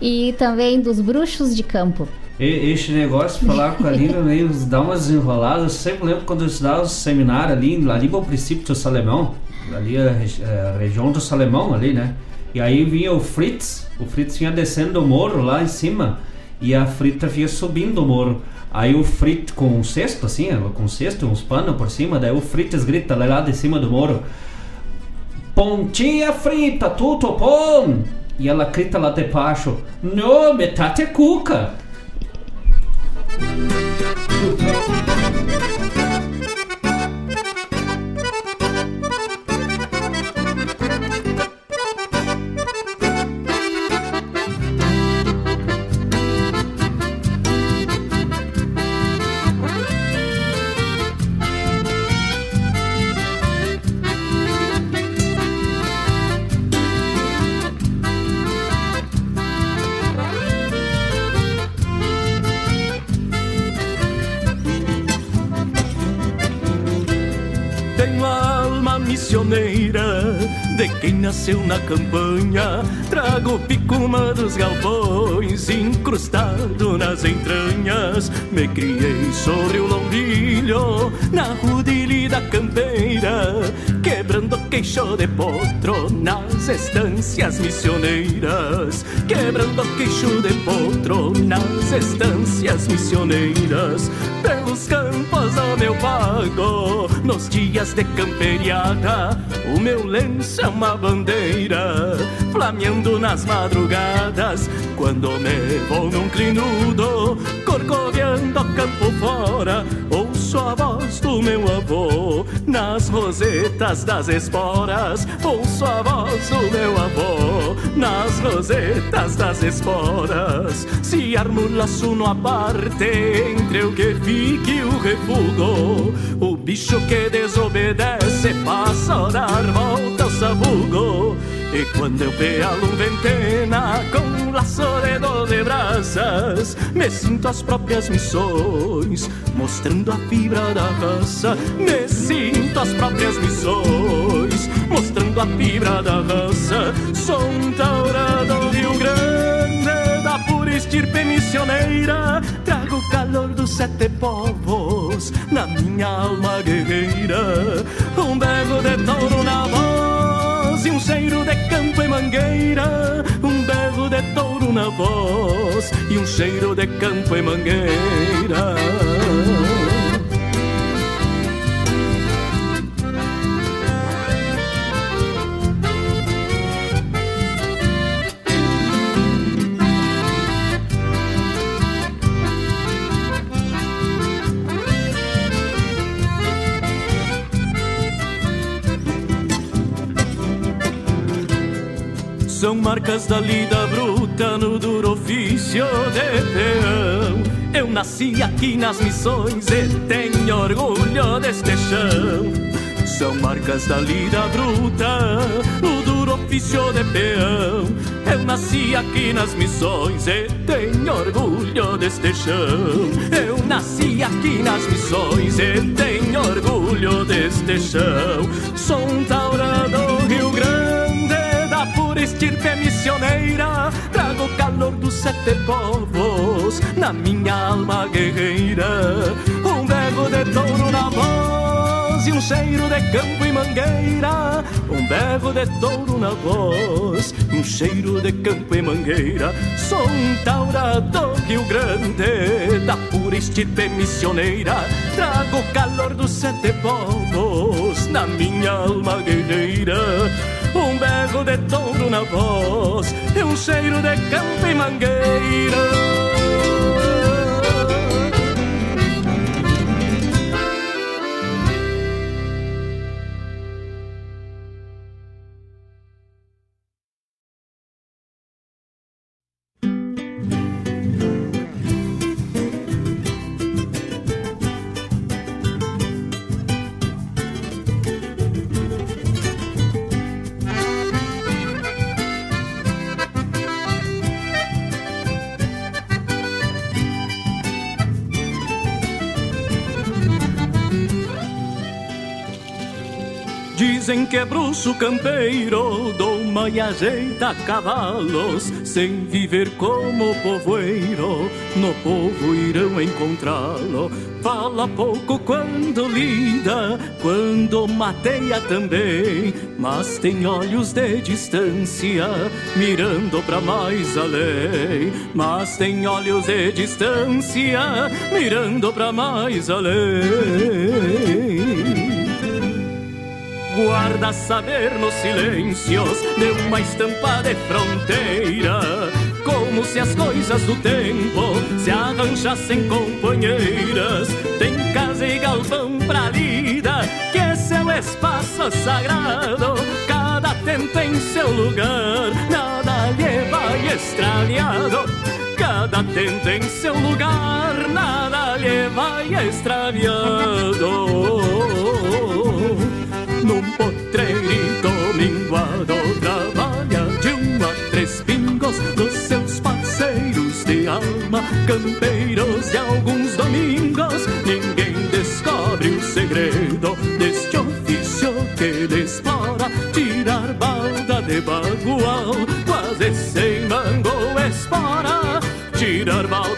e também dos bruxos de campo. E, este negócio de falar com a língua meio dá umas enroladas. Eu sempre lembro quando eu estudava o seminário ali, ali o princípio do Salemão, ali a, a, região do Salemão ali, né? E aí vinha o Fritz, o Fritz vinha descendo o morro lá em cima e a Frita vinha subindo o morro. Aí o Fritz com um cesto assim, com um cesto, uns panos por cima, daí o Fritz grita lá de cima do muro: Pontinha frita, tudo bom? E ela grita lá de baixo: Não, metade cuca. Quem nasceu na campanha. Trago picuma dos galpões, incrustado nas entranhas. Me criei sobre o lombilho, na rudilha da campeira, quebrando queixo de potro nas estâncias missioneiras. Quebrando queixo de potro nas estâncias missioneiras. Pelos campos do meu pago, nos dias de camperiada, o meu lenço é uma bandeira, flameando nas madrugadas, quando me vou num clinudo, corcoveando campo fora, ouço a voz do meu avô, nas rosetas das esporas, ouço a voz do meu avô, nas rosetas das esporas, se arma o laço no aparte, entre o que fique e o refugo, o bicho que desobedece passa a dar volta ao sabugo, e quando eu pealo ventena com um laço de doze braças, me sinto as próprias missões, mostrando a fibra da raça. Me sinto as próprias missões, mostrando a fibra da raça. Sou um taurado do Rio Grande, da pura estirpe missioneira. Calor dos sete povos na minha alma guerreira. Um berro de touro na voz e um cheiro de campo e mangueira. Um berro de touro na voz e um cheiro de campo e mangueira. São marcas da lida bruta no duro ofício de peão. Eu nasci aqui nas missões e tenho orgulho deste chão. são marcas da lida bruta, o duro ofício de peão. Eu nasci aqui nas missões e tenho orgulho deste chão. Eu nasci aqui nas missões e tenho orgulho deste chão. Sou um taura do Rio Grande, estirpe missioneira. Trago o calor dos sete povos na minha alma guerreira. Um berro de touro na voz e um cheiro de campo e mangueira. Um berro de touro na voz um cheiro de campo e mangueira. Sou um taura do Rio Grande, da pura estirpe missioneira. Trago o calor dos sete povos na minha alma guerreira. Um berro de touro na voz e um cheiro de campo e mangueira. Dizem que bruxo campeiro, doma e ajeita cavalos, sem viver como povoeiro, no povo irão encontrá-lo. Fala pouco quando lida, quando mateia também, mas tem olhos de distância, mirando pra mais além. Mas tem olhos de distância, mirando pra mais além guarda saber nos silêncios de uma estampa de fronteira. Como se as coisas do tempo se arranjassem companheiras. Tem casa e galpão pra lida, que é seu espaço sagrado. Cada tempo em seu lugar, nada lhe vai extraviado. Cada tempo em seu lugar, nada lhe vai extraviado num potreirito minguado trabalha de um a três pingos dos seus parceiros de alma, campeiros de alguns domingos. Ninguém descobre o segredo deste ofício que ele explora, tirar balda de bagual, quase sem mango espora, tirar balda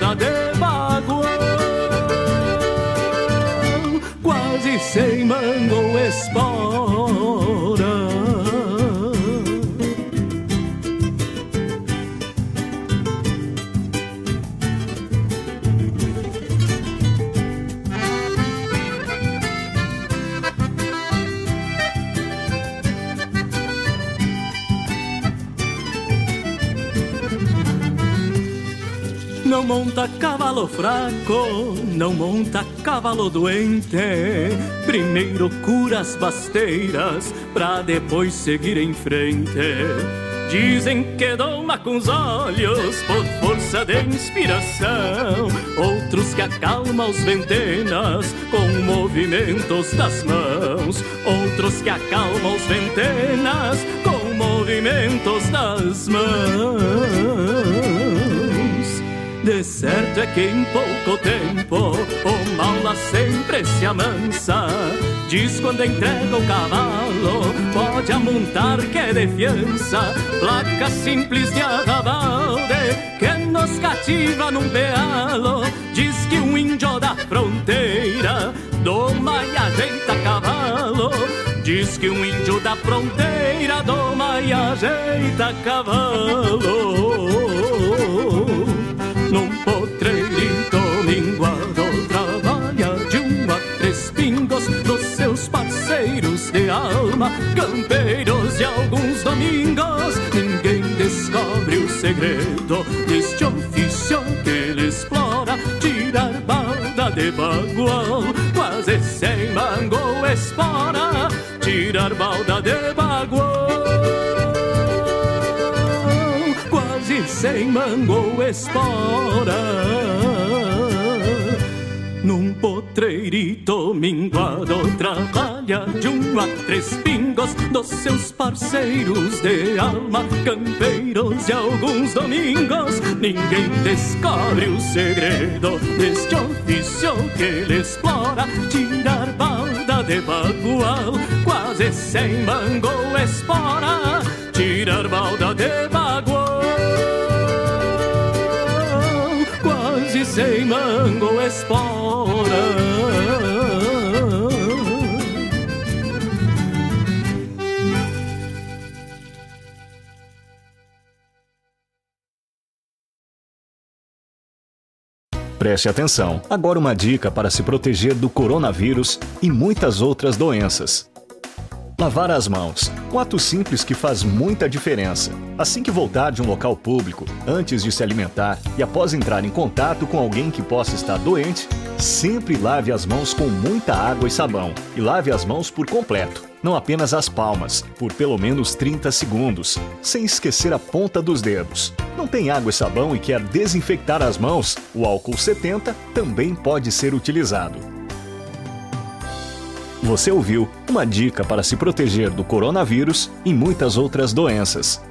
monta cavalo fraco, não monta cavalo doente. Primeiro cura as basteiras, pra depois seguir em frente. Dizem que doma com os olhos por força de inspiração. Outros que acalma os ventenas com movimentos das mãos. Outros que acalma os ventenas com movimentos das mãos. De certo é que em pouco tempo o mal sempre se amansa. Diz quando entrega o cavalo, pode amontar que é de fiança. Placa simples de arrabalde que nos cativa num pealo. Diz que um índio da fronteira doma e ajeita cavalo. Diz que um índio da fronteira doma e ajeita cavalo campeiros de alguns domingos. Ninguém descobre o segredo deste ofício que ele explora, tirar balda de bagual, quase sem mango espora, tirar balda de bagual. Quase sem mango espora Num potreirito minguado de um a três pingos dos seus parceiros de alma, campeiros de alguns domingos. Ninguém descobre o segredo deste ofício que ele explora, tirar balda de bagual, quase sem mango espora, tirar balda de bagual. Quase sem mango espora. Preste atenção. Agora uma dica para se proteger do coronavírus e muitas outras doenças. Lavar as mãos. Um ato simples que faz muita diferença. Assim que voltar de um local público, antes de se alimentar e após entrar em contato com alguém que possa estar doente, sempre lave as mãos com muita água e sabão. E lave as mãos por completo, não apenas as palmas, por pelo menos 30 segundos, sem esquecer a ponta dos dedos. Não tem água e sabão e quer desinfectar as mãos? O álcool 70 também pode ser utilizado. Você ouviu uma dica para se proteger do coronavírus e muitas outras doenças.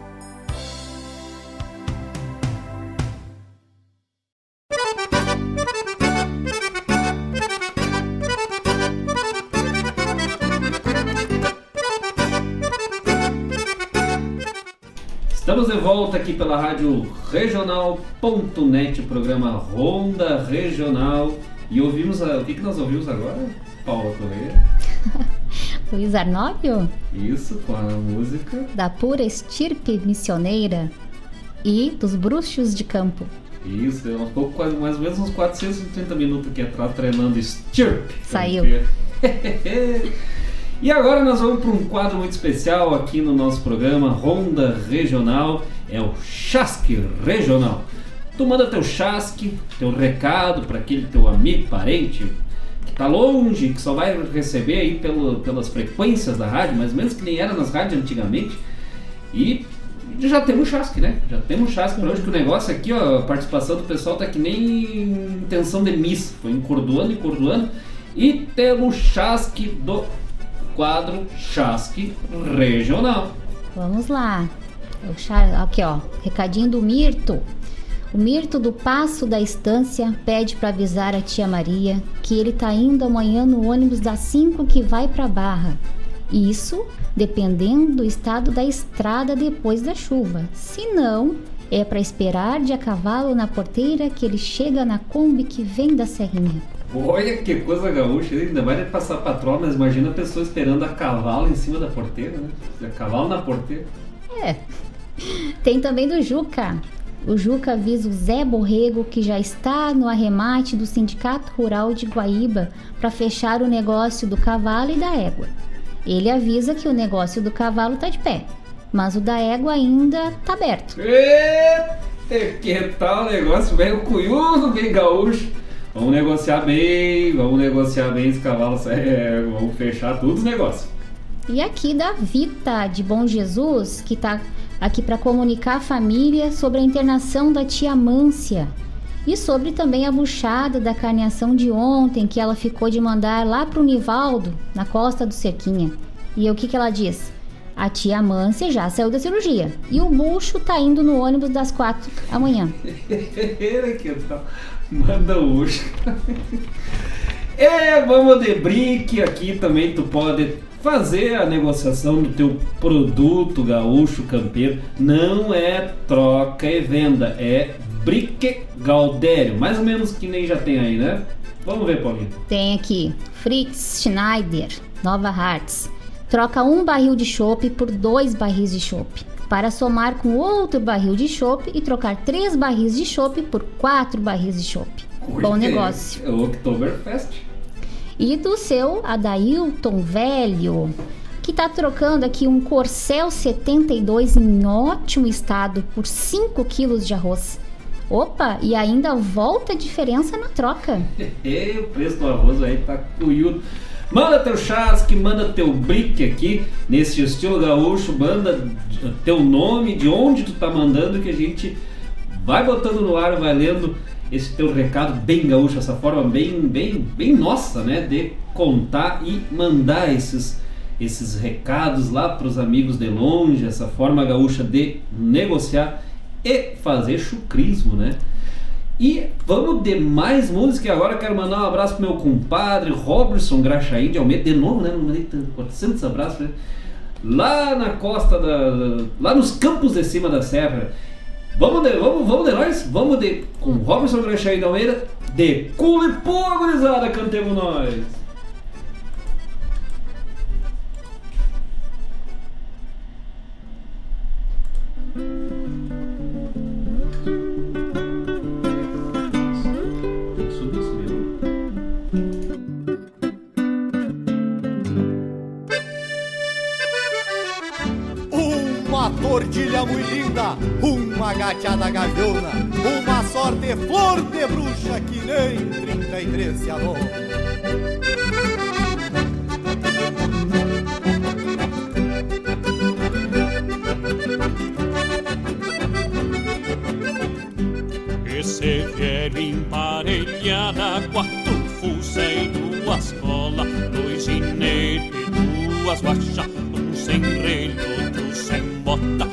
Volta aqui pela rádio regional.net, programa Ronda Regional. E ouvimos a... o que, que nós ouvimos agora? Paula Correia. Luiz Arnóbio, Isso, com a música. da pura estirpe missioneira e dos bruxos de campo. Isso, é um pouco, mais ou menos uns 430 minutos aqui atrás treinando Stirp. Saiu. E agora nós vamos para um quadro muito especial aqui no nosso programa Ronda Regional, é o Chasque Regional. Tu manda teu chasque, teu recado para aquele teu amigo, parente que tá longe, que só vai receber aí pelo, pelas frequências da rádio, mais ou menos que nem era nas rádios antigamente. E já temos chasque, né? Já temos chasque hoje, que o negócio aqui, ó, a participação do pessoal tá que nem intenção de missa, foi encordoando, encordoando. E temos chasque do quadro Chasque Regional. Vamos lá. O chá- Aqui, ó. Recadinho do Mirto. O Mirto do Passo da Estância pede para avisar a tia Maria que ele tá indo amanhã no ônibus das 5 que vai para Barra. Isso dependendo do estado da estrada depois da chuva. Se não, é para esperar de a cavalo na porteira que ele chega na Kombi que vem da Serrinha. Olha que coisa gaúcha, ainda mais de passar patroa, mas imagina a pessoa esperando a cavalo em cima da porteira, né? A cavalo na porteira. É. Tem também do Juca. O Juca avisa o Zé Borrego que já está no arremate do Sindicato Rural de Guaíba para fechar o negócio do cavalo e da égua. Ele avisa que o negócio do cavalo está de pé, mas o da égua ainda está aberto. Eita, que tal o negócio bem cunhudo, bem gaúcho. Vamos negociar bem, vamos negociar bem esse cavalo, é, vamos fechar todos os negócios. E aqui da Vita de Bom Jesus, que está aqui para comunicar à família sobre a internação da tia Mância e sobre também a buchada da carneação de ontem que ela ficou de mandar lá pro Nivaldo, na costa do Cerquinha. E o que, que ela diz? A tia Mância já saiu da cirurgia e o bucho tá indo no ônibus das quatro amanhã. tal? Manda o urso. É, vamos de brinque aqui também tu pode fazer a negociação do teu produto gaúcho campeiro. Não é troca e venda, é brique Galdério, mais ou menos que nem já tem aí, né? Vamos ver, Paulinho. Tem aqui Fritz Schneider, Nova Hartz. Troca um barril de chopp por dois barris de chopp. Para somar com outro barril de chopp e trocar três barris de chopp por quatro barris de chopp. Bom negócio. É o Oktoberfest. E do seu Adailton Velho, que tá trocando aqui um Corcel 72 em ótimo estado por 5 quilos de arroz. Opa, e ainda volta a diferença na troca. O preço do arroz aí tá cunhudo. Manda teu chasque, manda teu brick aqui, nesse estilo gaúcho, manda teu nome, de onde tu tá mandando, que a gente vai botando no ar, vai lendo esse teu recado bem gaúcho, essa forma bem, bem, bem nossa, né, de contar e mandar esses esses recados lá para os amigos de longe, essa forma gaúcha de negociar e fazer chucrismo, né? E vamos de mais música. Agora quero mandar um abraço pro meu compadre Robertson Graxaí de Almeida. De novo, né? Não mandei 400 abraços. Né? Lá na costa da. Lá nos campos de cima da serra. Vamos de, vamos, vamos de nós? Vamos de. Com Robertson Graxaí de Almeida. De Culipô, gurizada, cantemos nós. Uma gateada gaviona, uma sorte flor de bruxa que nem 33 se alô. Esse velho emparelhada, quatro fuzéis, duas colas, dois ginetes, duas baixas, um sem relho, outro sem bota,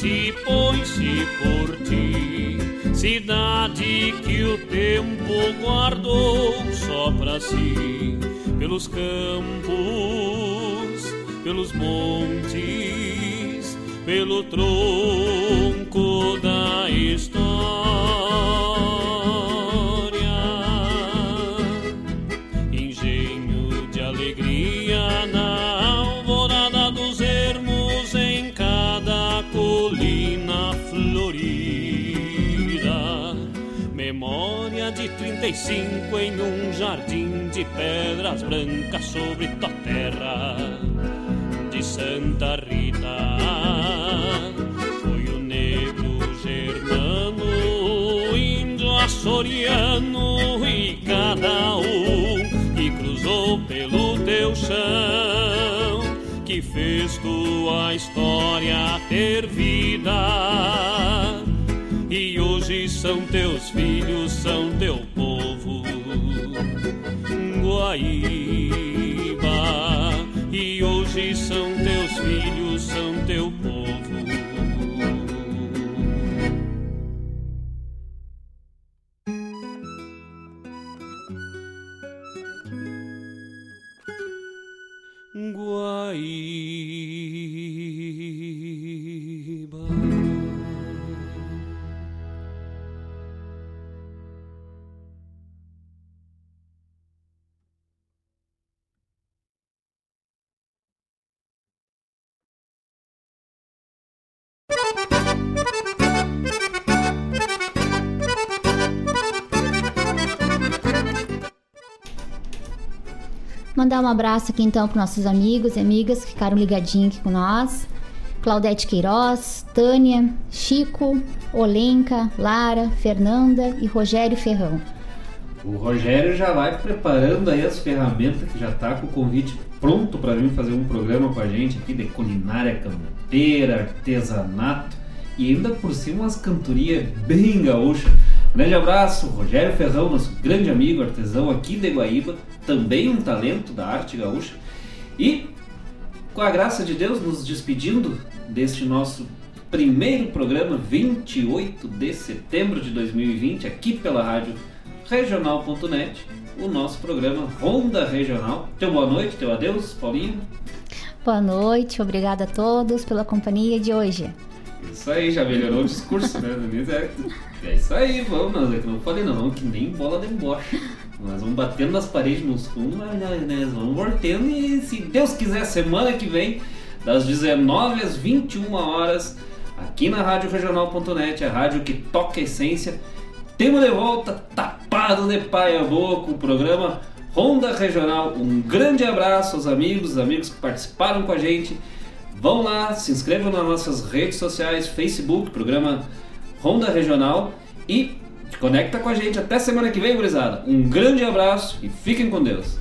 se põe-se por ti, cidade que o tempo guardou só para si, pelos campos, pelos montes, pelo tronco da história 35 em um jardim de pedras brancas sobre tua terra de Santa Rita. Foi o negro germano, índio açoriano e cada um que cruzou pelo teu chão. Que fez tua história ter vida. E hoje são teus filhos, são teu Guaíba. E hoje são teus filhos, são teu povo. Guaíba. Mandar um abraço aqui então para nossos amigos e amigas que ficaram ligadinhos aqui com nós. Claudete Queiroz, Tânia, Chico, Olenka, Lara, Fernanda e Rogério Ferrão. O Rogério já vai preparando aí as ferramentas, que já tá com o convite pronto para vir fazer um programa com a gente aqui de culinária campeira, artesanato e ainda por cima umas cantorias bem gaúchas. Grande abraço, Rogério Ferrão, nosso grande amigo artesão aqui de Guaíba, também um talento da arte gaúcha. E com a graça de Deus, nos despedindo deste nosso primeiro programa, 28 de setembro de 2020, aqui pela Rádio Regional.net, o nosso programa Ronda Regional. Teu boa noite, teu adeus, Paulinho. Boa noite, obrigada a todos pela companhia de hoje. Isso aí, já melhorou o discurso, né? É, é isso aí, vamos, nós é que não falei, não, vamos que nem bola de embocha. Nós vamos batendo nas paredes nos fundos, mas nós, né, vamos voltando e se Deus quiser, semana que vem, das 19 às 21 horas, aqui na Rádio Regional.net, a rádio que toca a essência. Temos de volta, tapado de paia boca, o programa Ronda Regional. Um grande abraço aos amigos, amigos que participaram com a gente. Vão lá, se inscrevam nas nossas redes sociais, Facebook, programa Ronda Regional e Conecta com a gente até semana que vem, gurizada. Um grande abraço e fiquem com Deus.